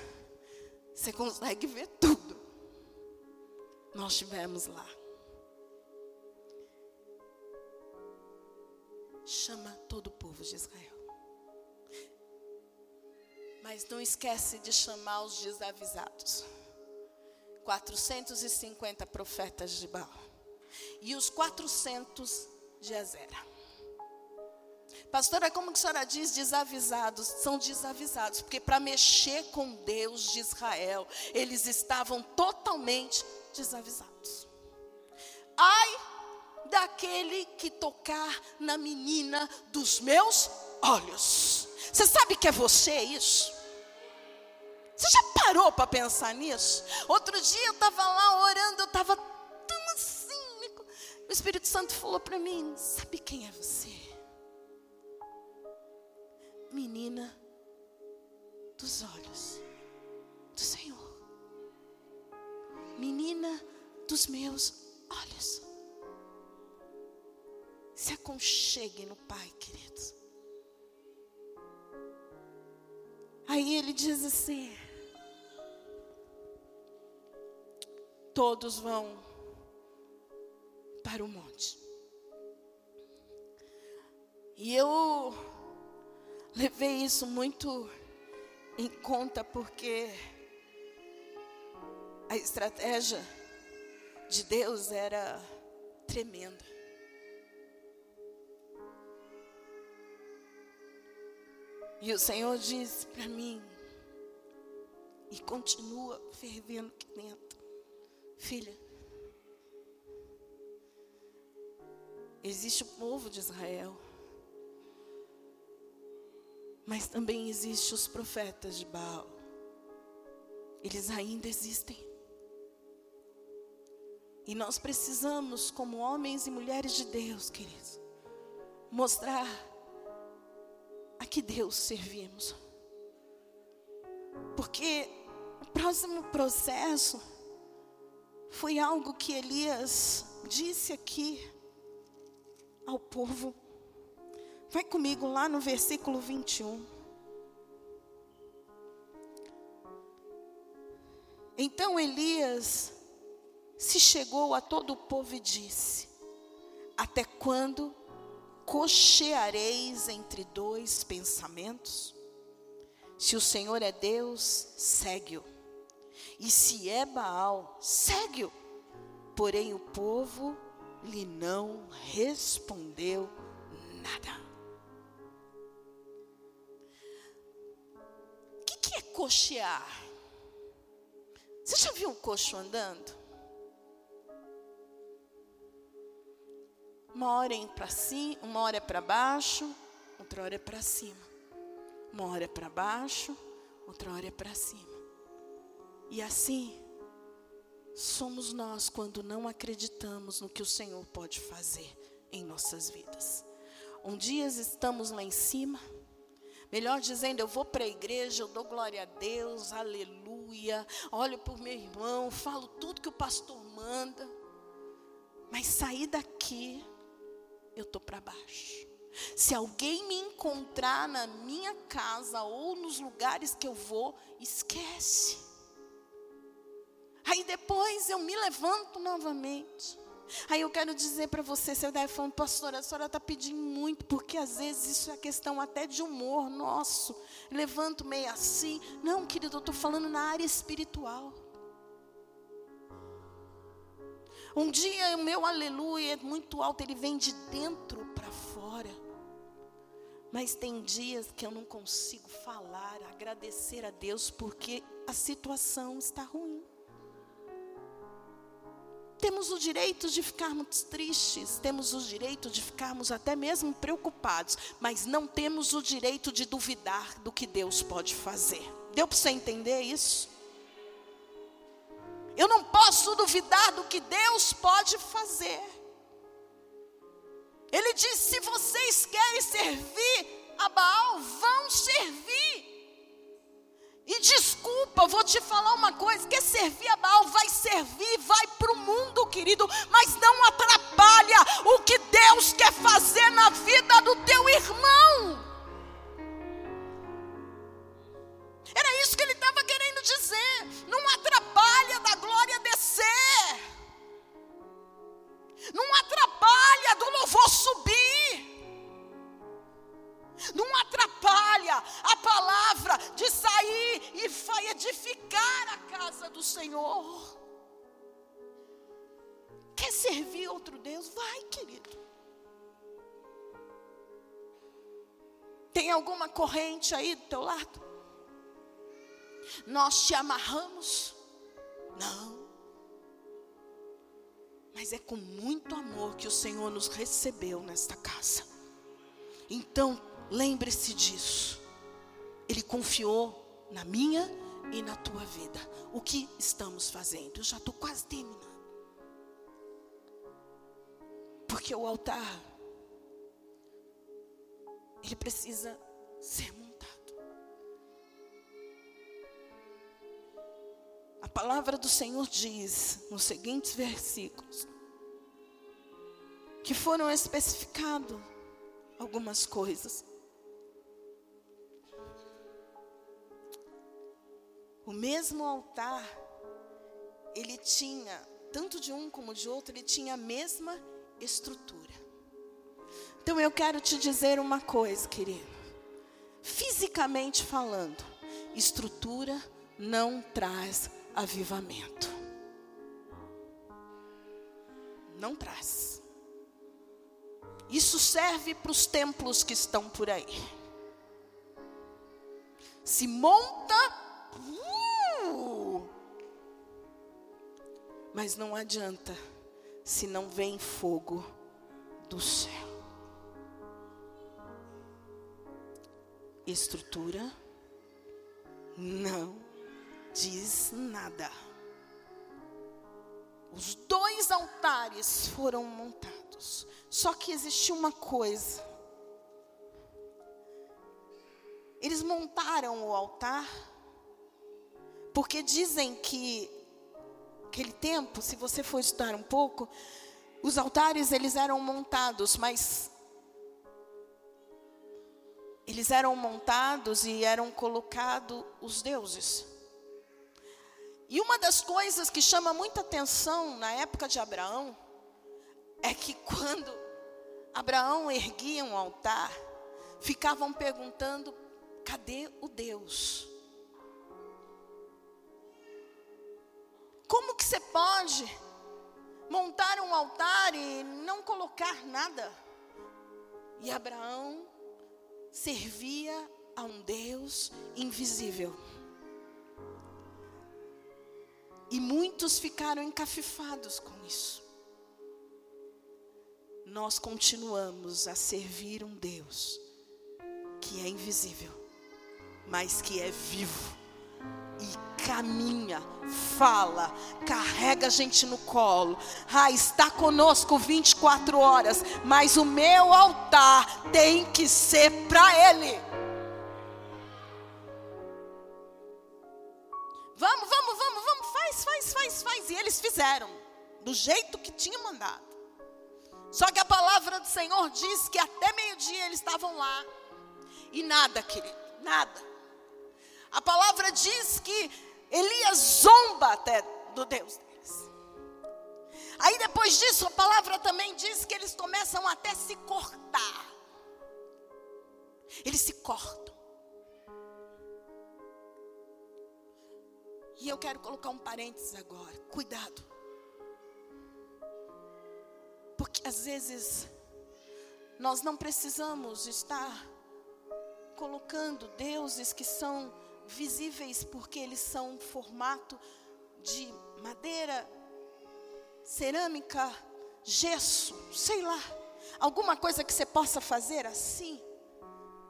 você consegue ver tudo. Nós estivemos lá. Chama todo o povo de Israel. Mas não esquece de chamar os desavisados. 450 profetas de Baal. E os 400 de Azera. Pastora, como que a senhora diz desavisados? São desavisados, porque para mexer com Deus de Israel, eles estavam totalmente desavisados. Ai daquele que tocar na menina dos meus olhos. Você sabe que é você isso? Você já parou para pensar nisso? Outro dia eu estava lá orando, eu estava tão assim. O Espírito Santo falou para mim: Sabe quem é você? menina dos olhos do Senhor. Menina dos meus olhos. Se aconchegue no Pai, queridos. Aí ele diz assim: todos vão para o monte. E eu levei isso muito em conta porque a estratégia de Deus era tremenda. E o Senhor disse para mim, e continua fervendo aqui dentro, filha, existe o povo de Israel mas também existem os profetas de Baal. Eles ainda existem. E nós precisamos, como homens e mulheres de Deus, queridos, mostrar que Deus servimos. Porque o próximo processo foi algo que Elias disse aqui ao povo. Vai comigo lá no versículo 21. Então Elias se chegou a todo o povo e disse: Até quando cocheareis entre dois pensamentos? Se o Senhor é Deus, segue-o. E se é Baal, segue-o. Porém o povo lhe não respondeu nada. que é cochear? Você já viu um coxo andando? Uma hora é para cima, uma hora é para baixo, outra hora é para cima. Uma hora é para baixo, outra hora é para cima. E assim somos nós quando não acreditamos no que o Senhor pode fazer em nossas vidas. Um dia estamos lá em cima, Melhor dizendo, eu vou para a igreja, eu dou glória a Deus, aleluia. Olho para o meu irmão, falo tudo que o pastor manda. Mas sair daqui, eu estou para baixo. Se alguém me encontrar na minha casa ou nos lugares que eu vou, esquece. Aí depois eu me levanto novamente. Aí eu quero dizer para você, você deve falar, pastora, a senhora está pedindo muito, porque às vezes isso é questão até de humor nosso. Levanto meio assim. Não, querido, eu estou falando na área espiritual. Um dia o meu aleluia é muito alto, ele vem de dentro para fora. Mas tem dias que eu não consigo falar, agradecer a Deus, porque a situação está ruim. Temos o direito de ficarmos tristes, temos o direito de ficarmos até mesmo preocupados, mas não temos o direito de duvidar do que Deus pode fazer. Deu para você entender isso? Eu não posso duvidar do que Deus pode fazer. Ele disse: se vocês querem servir a Baal, vão servir. E desculpa, vou te falar uma coisa: quer servir a Baal, vai servir, vai para o mundo, querido, mas não atrapalhe Deus quer fazer na vida do teu irmão. Era isso que ele estava querendo dizer. Não atrapalha Não atrapalha do louvor subir. Não atrapalha a palavra de sair e vai edificar a casa do Senhor. Quer servir outro Deus? Vai, querido. Tem alguma corrente aí do teu lado? Nós te amarramos? Não. Mas é com muito amor que o Senhor nos recebeu nesta casa. Então, lembre-se disso. Ele confiou na minha e na tua vida. O que estamos fazendo? Eu já estou quase terminando. Porque o altar, ele precisa ser A palavra do Senhor diz nos seguintes versículos que foram especificadas algumas coisas. O mesmo altar, ele tinha, tanto de um como de outro, ele tinha a mesma estrutura. Então eu quero te dizer uma coisa, querido. Fisicamente falando, estrutura não traz avivamento. Não traz. Isso serve para os templos que estão por aí. Se monta, uh, mas não adianta se não vem fogo do céu. Estrutura não diz nada. Os dois altares foram montados. Só que existiu uma coisa. Eles montaram o altar porque dizem que aquele tempo, se você for estudar um pouco, os altares eles eram montados, mas eles eram montados e eram colocados os deuses. E uma das coisas que chama muita atenção na época de Abraão é que quando Abraão erguia um altar, ficavam perguntando: cadê o Deus? Como que você pode montar um altar e não colocar nada? E Abraão servia a um Deus invisível. E muitos ficaram encafifados com isso. Nós continuamos a servir um Deus que é invisível, mas que é vivo e caminha, fala, carrega a gente no colo. Ah, está conosco 24 horas, mas o meu altar tem que ser para Ele. Vamos, vamos, vamos, vamos, faz, faz, faz, faz. E eles fizeram, do jeito que tinha mandado. Só que a palavra do Senhor diz que até meio-dia eles estavam lá. E nada, querido, nada. A palavra diz que Elias zomba até do Deus deles. Aí depois disso, a palavra também diz que eles começam até se cortar. Eles se cortam. E eu quero colocar um parênteses agora. Cuidado. Porque às vezes nós não precisamos estar colocando deuses que são visíveis porque eles são formato de madeira, cerâmica, gesso, sei lá, alguma coisa que você possa fazer assim.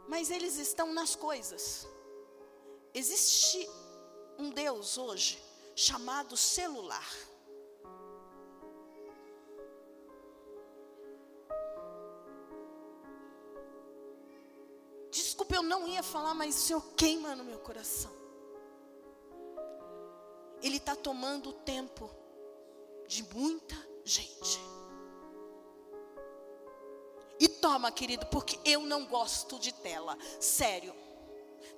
Mas eles estão nas coisas. Existe um Deus hoje chamado celular. Desculpa, eu não ia falar, mas o Senhor queima no meu coração. Ele está tomando o tempo de muita gente. E toma, querido, porque eu não gosto de tela. Sério.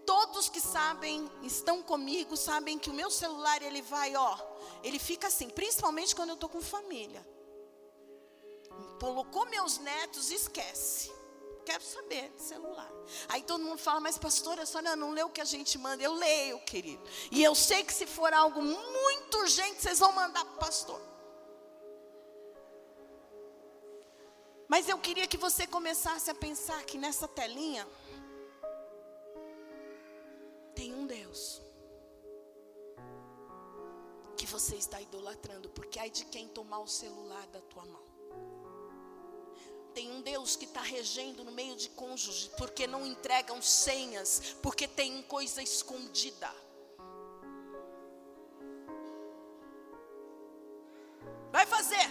Todos que sabem, estão comigo, sabem que o meu celular ele vai, ó, ele fica assim, principalmente quando eu tô com família. Colocou meus netos, esquece. Quero saber de celular. Aí todo mundo fala, mas pastora, a senhora não lê o que a gente manda. Eu leio, querido. E eu sei que se for algo muito urgente, vocês vão mandar para o pastor. Mas eu queria que você começasse a pensar que nessa telinha você está idolatrando, porque ai de quem tomar o celular da tua mão. Tem um Deus que está regendo no meio de cônjuge, porque não entregam senhas, porque tem coisa escondida. Vai fazer,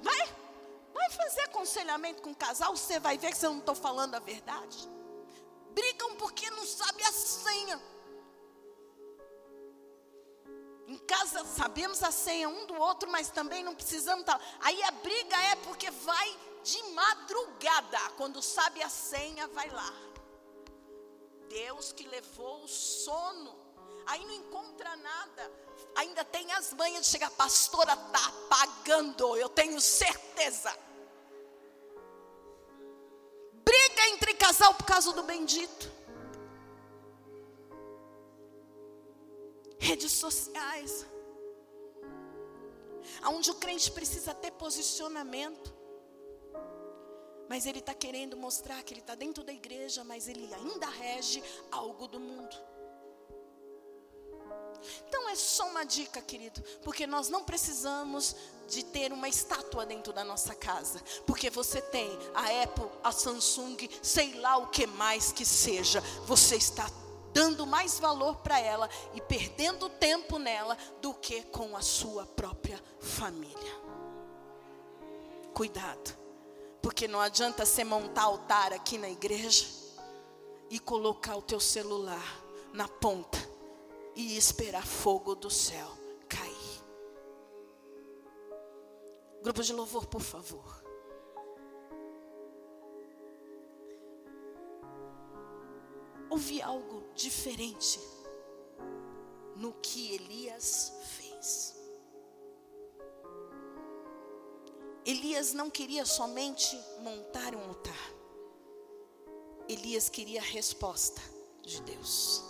vai fazer aconselhamento com o casal, você vai ver que eu não estou falando a verdade. Brigam porque não sabe a senha. Em casa sabemos a senha um do outro, mas também não precisamos estar. Aí a briga é porque vai de madrugada, quando sabe a senha, vai lá. Deus que levou o sono, aí não encontra nada. Ainda tem as manhas de chegar, pastora, está apagando, eu tenho certeza. Briga entre casal por causa do bendito. Redes sociais. Onde o crente precisa ter posicionamento. Mas ele está querendo mostrar que ele está dentro da igreja, mas ele ainda rege algo do mundo. Então é só uma dica, querido, porque nós não precisamos de ter uma estátua dentro da nossa casa, porque você tem a Apple, a Samsung, sei lá o que mais que seja, você está dando mais valor para ela e perdendo tempo nela do que com a sua própria família. Cuidado, porque não adianta você montar altar aqui na igreja e colocar o teu celular na ponta e esperar fogo do céu cair. Grupo de louvor, por favor. Houve algo diferente no que Elias fez. Elias não queria somente montar um altar. Elias queria a resposta de Deus.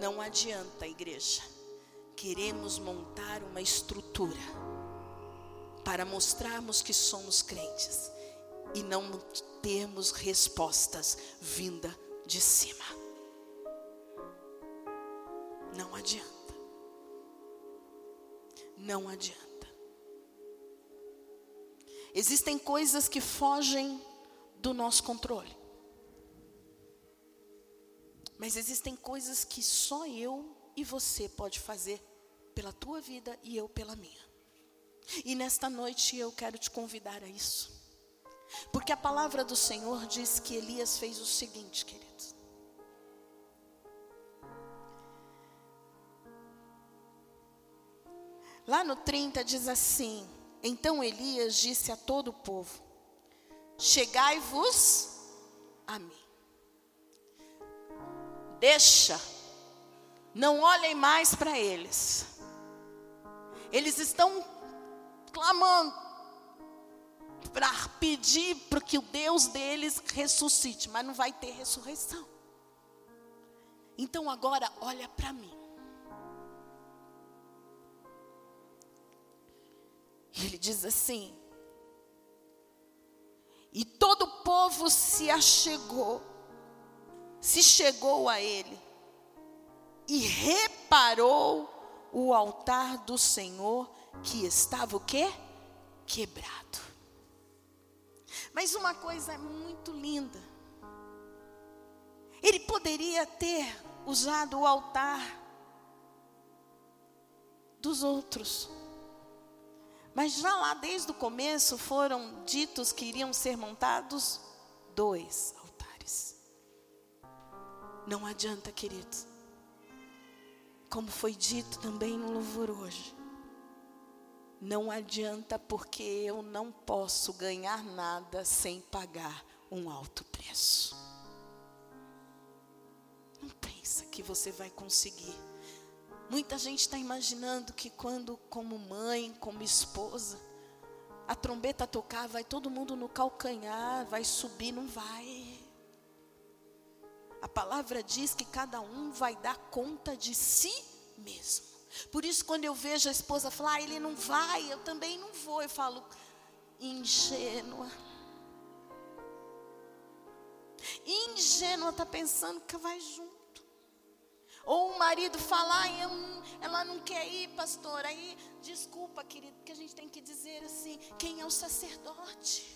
Não adianta, igreja. Queremos montar uma estrutura para mostrarmos que somos crentes e não termos respostas vinda de cima. Não adianta. Não adianta. Existem coisas que fogem do nosso controle. Mas existem coisas que só eu e você pode fazer pela tua vida e eu pela minha. E nesta noite eu quero te convidar a isso. Porque a palavra do Senhor diz que Elias fez o seguinte, queridos. Lá no 30 diz assim: Então Elias disse a todo o povo: Chegai-vos a mim. Deixa. Não olhem mais para eles. Eles estão clamando para pedir para que o Deus deles ressuscite, mas não vai ter ressurreição. Então agora olha para mim. Ele diz assim: E todo o povo se achegou se chegou a ele e reparou o altar do Senhor que estava o quê? Quebrado. Mas uma coisa é muito linda. Ele poderia ter usado o altar dos outros. Mas já lá desde o começo foram ditos que iriam ser montados dois não adianta, queridos. Como foi dito também no louvor hoje. Não adianta porque eu não posso ganhar nada sem pagar um alto preço. Não pensa que você vai conseguir. Muita gente está imaginando que quando, como mãe, como esposa, a trombeta tocar, vai todo mundo no calcanhar, vai subir, não vai. A palavra diz que cada um vai dar conta de si mesmo. Por isso, quando eu vejo a esposa falar, ah, ele não vai, eu também não vou, eu falo, ingênua. Ingênua está pensando que vai junto. Ou o marido falar, ela não quer ir, pastor. Aí, desculpa, querido, que a gente tem que dizer assim: quem é o sacerdote?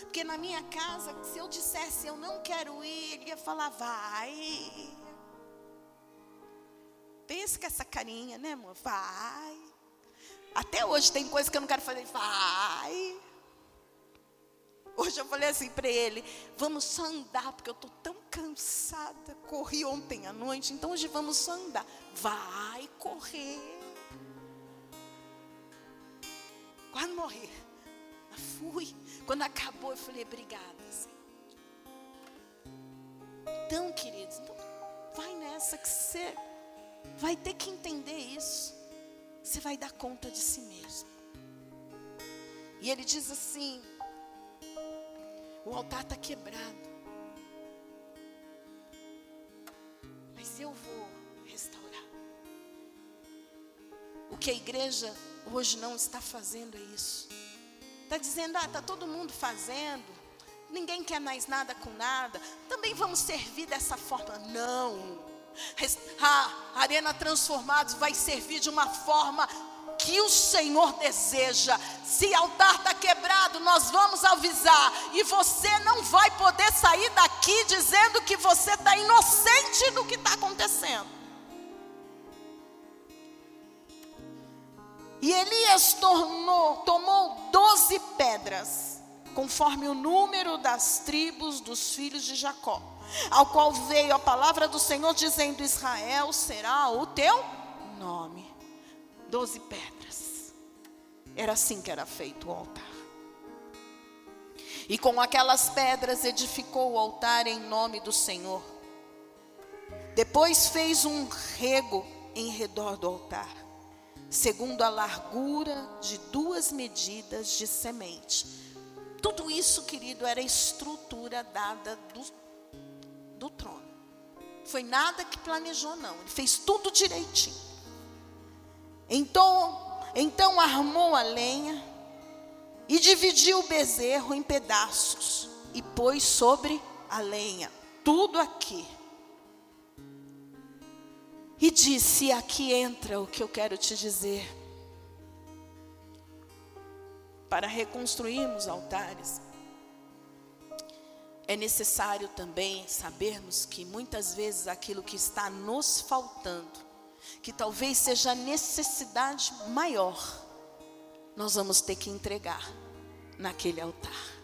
Porque na minha casa, se eu dissesse eu não quero ir, ele ia falar, vai. Pensa com essa carinha, né, amor? Vai. Até hoje tem coisa que eu não quero fazer. Vai. Hoje eu falei assim para ele: vamos só andar, porque eu estou tão cansada. Corri ontem à noite, então hoje vamos só andar. Vai correr. Quase morrer. Fui. Quando acabou, eu falei: obrigada. Então, queridos, então vai nessa que você vai ter que entender isso. Você vai dar conta de si mesmo. E ele diz assim: o altar está quebrado. Mas eu vou restaurar. O que a igreja hoje não está fazendo é isso. Está dizendo, ah, está todo mundo fazendo. Ninguém quer mais nada com nada. Também vamos servir dessa forma. Não. A Arena Transformados vai servir de uma forma que o Senhor deseja. Se altar está quebrado, nós vamos avisar. E você não vai poder sair daqui dizendo que você está inocente do que está acontecendo. E Elias tornou, tomou doze pedras, conforme o número das tribos dos filhos de Jacó, ao qual veio a palavra do Senhor dizendo: Israel será o teu nome doze pedras. Era assim que era feito o altar. E com aquelas pedras edificou o altar em nome do Senhor. Depois fez um rego em redor do altar, segundo a largura de duas medidas de semente. Tudo isso, querido, era a estrutura dada do, do trono. Foi nada que planejou, não. Ele fez tudo direitinho. Então, então armou a lenha e dividiu o bezerro em pedaços e pôs sobre a lenha tudo aqui. E disse: Aqui entra o que eu quero te dizer. Para reconstruirmos altares, é necessário também sabermos que muitas vezes aquilo que está nos faltando que talvez seja a necessidade maior, nós vamos ter que entregar naquele altar.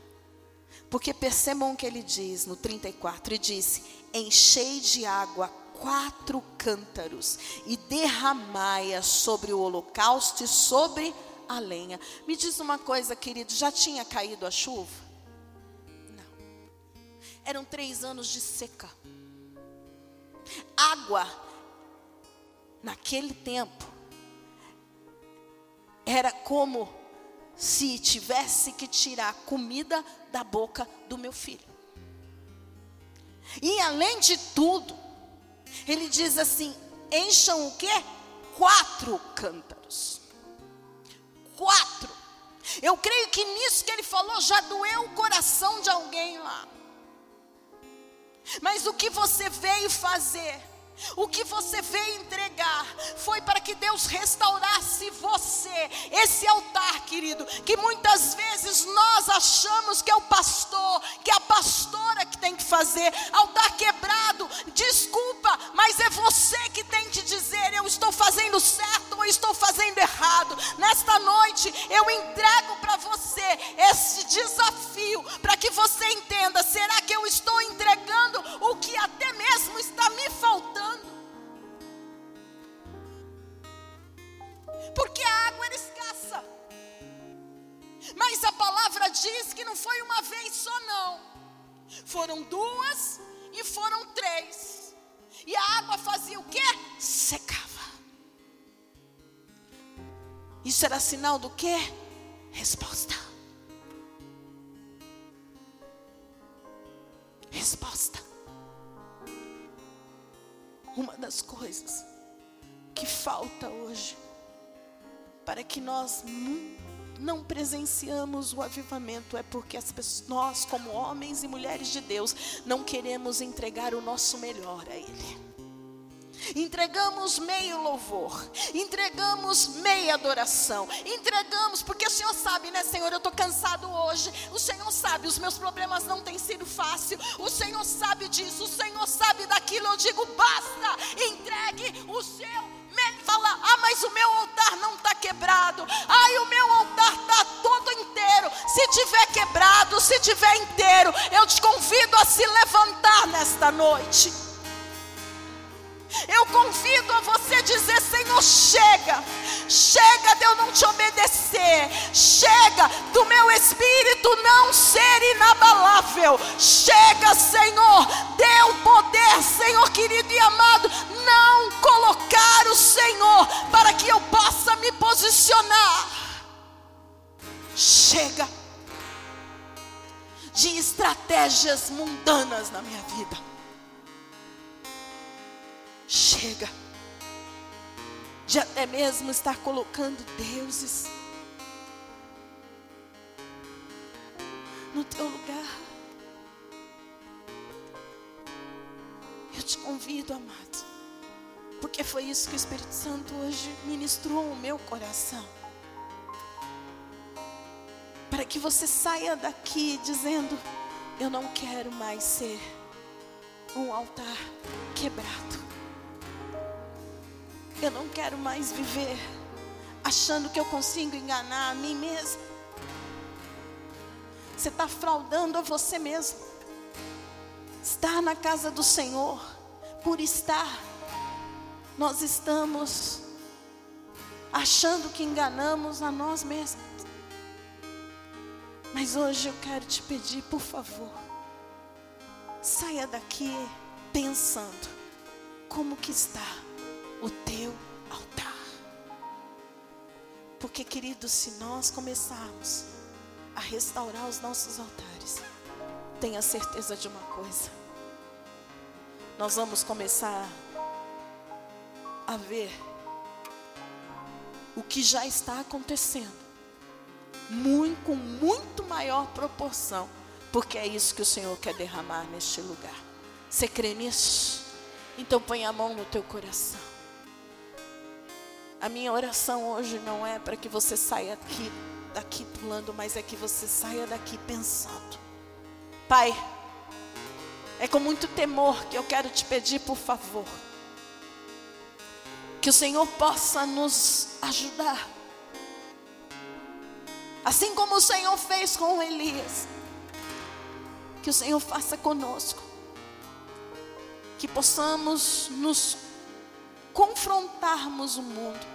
Porque percebam o que ele diz no 34, e disse: Enchei de água quatro cântaros e derramai-a sobre o holocausto e sobre a lenha. Me diz uma coisa, querido, já tinha caído a chuva? Eram três anos de seca. Água naquele tempo, era como se tivesse que tirar comida da boca do meu filho. E além de tudo, ele diz assim: encham o quê? Quatro cântaros. Quatro. Eu creio que nisso que ele falou já doeu o coração de alguém lá. Mas o que você veio fazer? O que você veio entregar foi para que Deus restaurasse você. Esse altar, querido, que muitas vezes nós achamos que é o pastor, que é a pastora que tem que fazer. Altar quebrado, desculpa, mas é você que tem que dizer: eu estou fazendo certo ou estou fazendo errado. Nesta noite, eu entrego para você esse desafio, para que você entenda: será que eu estou entregando o que até mesmo está me faltando? Porque a água Mas a palavra diz que não foi uma vez só, não. Foram duas e foram três. E a água fazia o quê? Secava. Isso era sinal do quê? Resposta. Resposta. Uma das coisas que falta hoje para que nós não presenciamos o avivamento é porque as pessoas, nós, como homens e mulheres de Deus, não queremos entregar o nosso melhor a Ele. Entregamos meio louvor, entregamos meia adoração, entregamos, porque o Senhor sabe, né, Senhor? Eu estou cansado hoje. O Senhor sabe, os meus problemas não têm sido fácil. O Senhor sabe disso, o Senhor sabe daquilo. Eu digo, basta, entregue o seu fala: Ah, mas o meu altar não está quebrado. Ai, o meu altar está todo inteiro. Se tiver quebrado, se tiver inteiro, eu te convido a se levantar nesta noite. Eu convido a você dizer: Senhor, chega, chega de eu não te obedecer, chega do meu espírito não ser inabalável, chega, Senhor, o poder, Senhor querido e amado, não colocar o Senhor para que eu possa me posicionar. Chega de estratégias mundanas na minha vida. Chega de até mesmo estar colocando deuses no teu lugar. Eu te convido, amado, porque foi isso que o Espírito Santo hoje ministrou o meu coração. Para que você saia daqui dizendo: Eu não quero mais ser um altar quebrado. Eu não quero mais viver achando que eu consigo enganar a mim mesmo. Você está fraudando a você mesmo. Estar na casa do Senhor, por estar, nós estamos achando que enganamos a nós mesmos. Mas hoje eu quero te pedir, por favor, saia daqui pensando como que está o teu altar. Porque, querido, se nós começarmos a restaurar os nossos altares, tenha certeza de uma coisa: nós vamos começar a ver o que já está acontecendo, muito, com muito maior proporção, porque é isso que o Senhor quer derramar neste lugar. Você crê nisso? Então põe a mão no teu coração. A minha oração hoje não é para que você saia aqui, daqui pulando, mas é que você saia daqui pensando. Pai, é com muito temor que eu quero te pedir, por favor, que o Senhor possa nos ajudar. Assim como o Senhor fez com Elias, que o Senhor faça conosco, que possamos nos confrontarmos o mundo,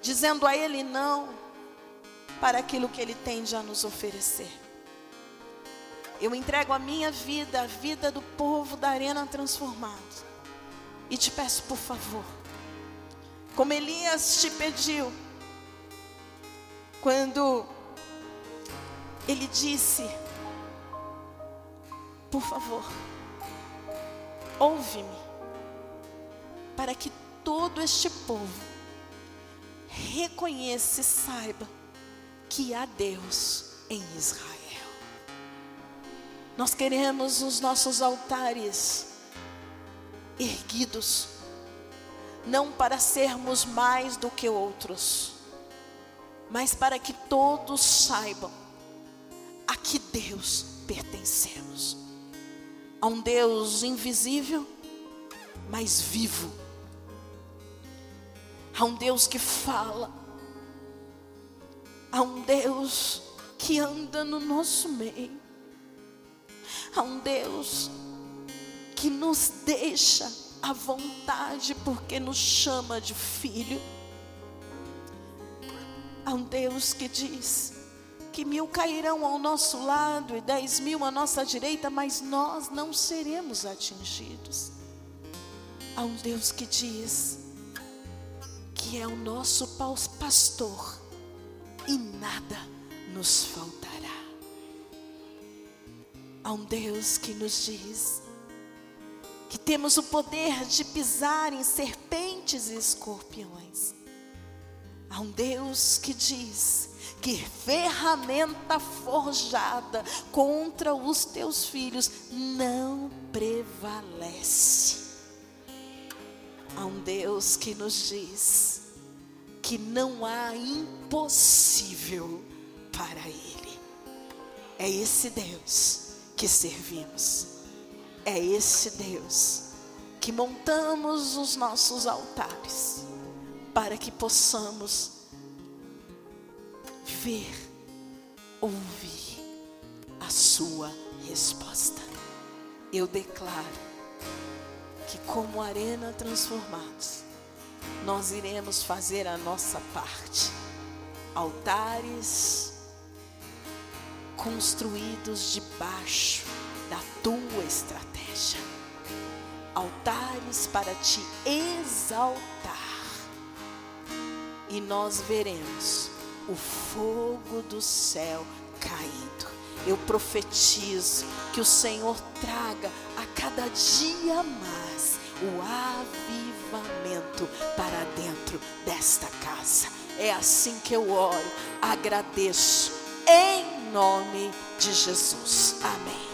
dizendo a Ele não para aquilo que Ele tem já nos oferecer. Eu entrego a minha vida, a vida do povo da Arena Transformado. E te peço, por favor, como Elias te pediu, quando ele disse: Por favor, ouve-me, para que todo este povo reconheça e saiba que há Deus em Israel. Nós queremos os nossos altares erguidos, não para sermos mais do que outros, mas para que todos saibam a que Deus pertencemos. A um Deus invisível, mas vivo Há um Deus que fala. Há um Deus que anda no nosso meio. Há um Deus que nos deixa à vontade porque nos chama de filho. Há um Deus que diz que mil cairão ao nosso lado e dez mil à nossa direita, mas nós não seremos atingidos. Há um Deus que diz que é o nosso pastor e nada nos faltará. Há um Deus que nos diz que temos o poder de pisar em serpentes e escorpiões. Há um Deus que diz que ferramenta forjada contra os teus filhos não prevalece. Há um Deus que nos diz que não há impossível para Ele. É esse Deus que servimos. É esse Deus que montamos os nossos altares para que possamos ver, ouvir a sua resposta. Eu declaro que, como arena transformados, nós iremos fazer a nossa parte. Altares construídos debaixo da tua estratégia. Altares para te exaltar. E nós veremos o fogo do céu caindo. Eu profetizo que o Senhor traga a cada dia mais o avivamento para dentro desta casa. É assim que eu oro, agradeço em nome de Jesus. Amém.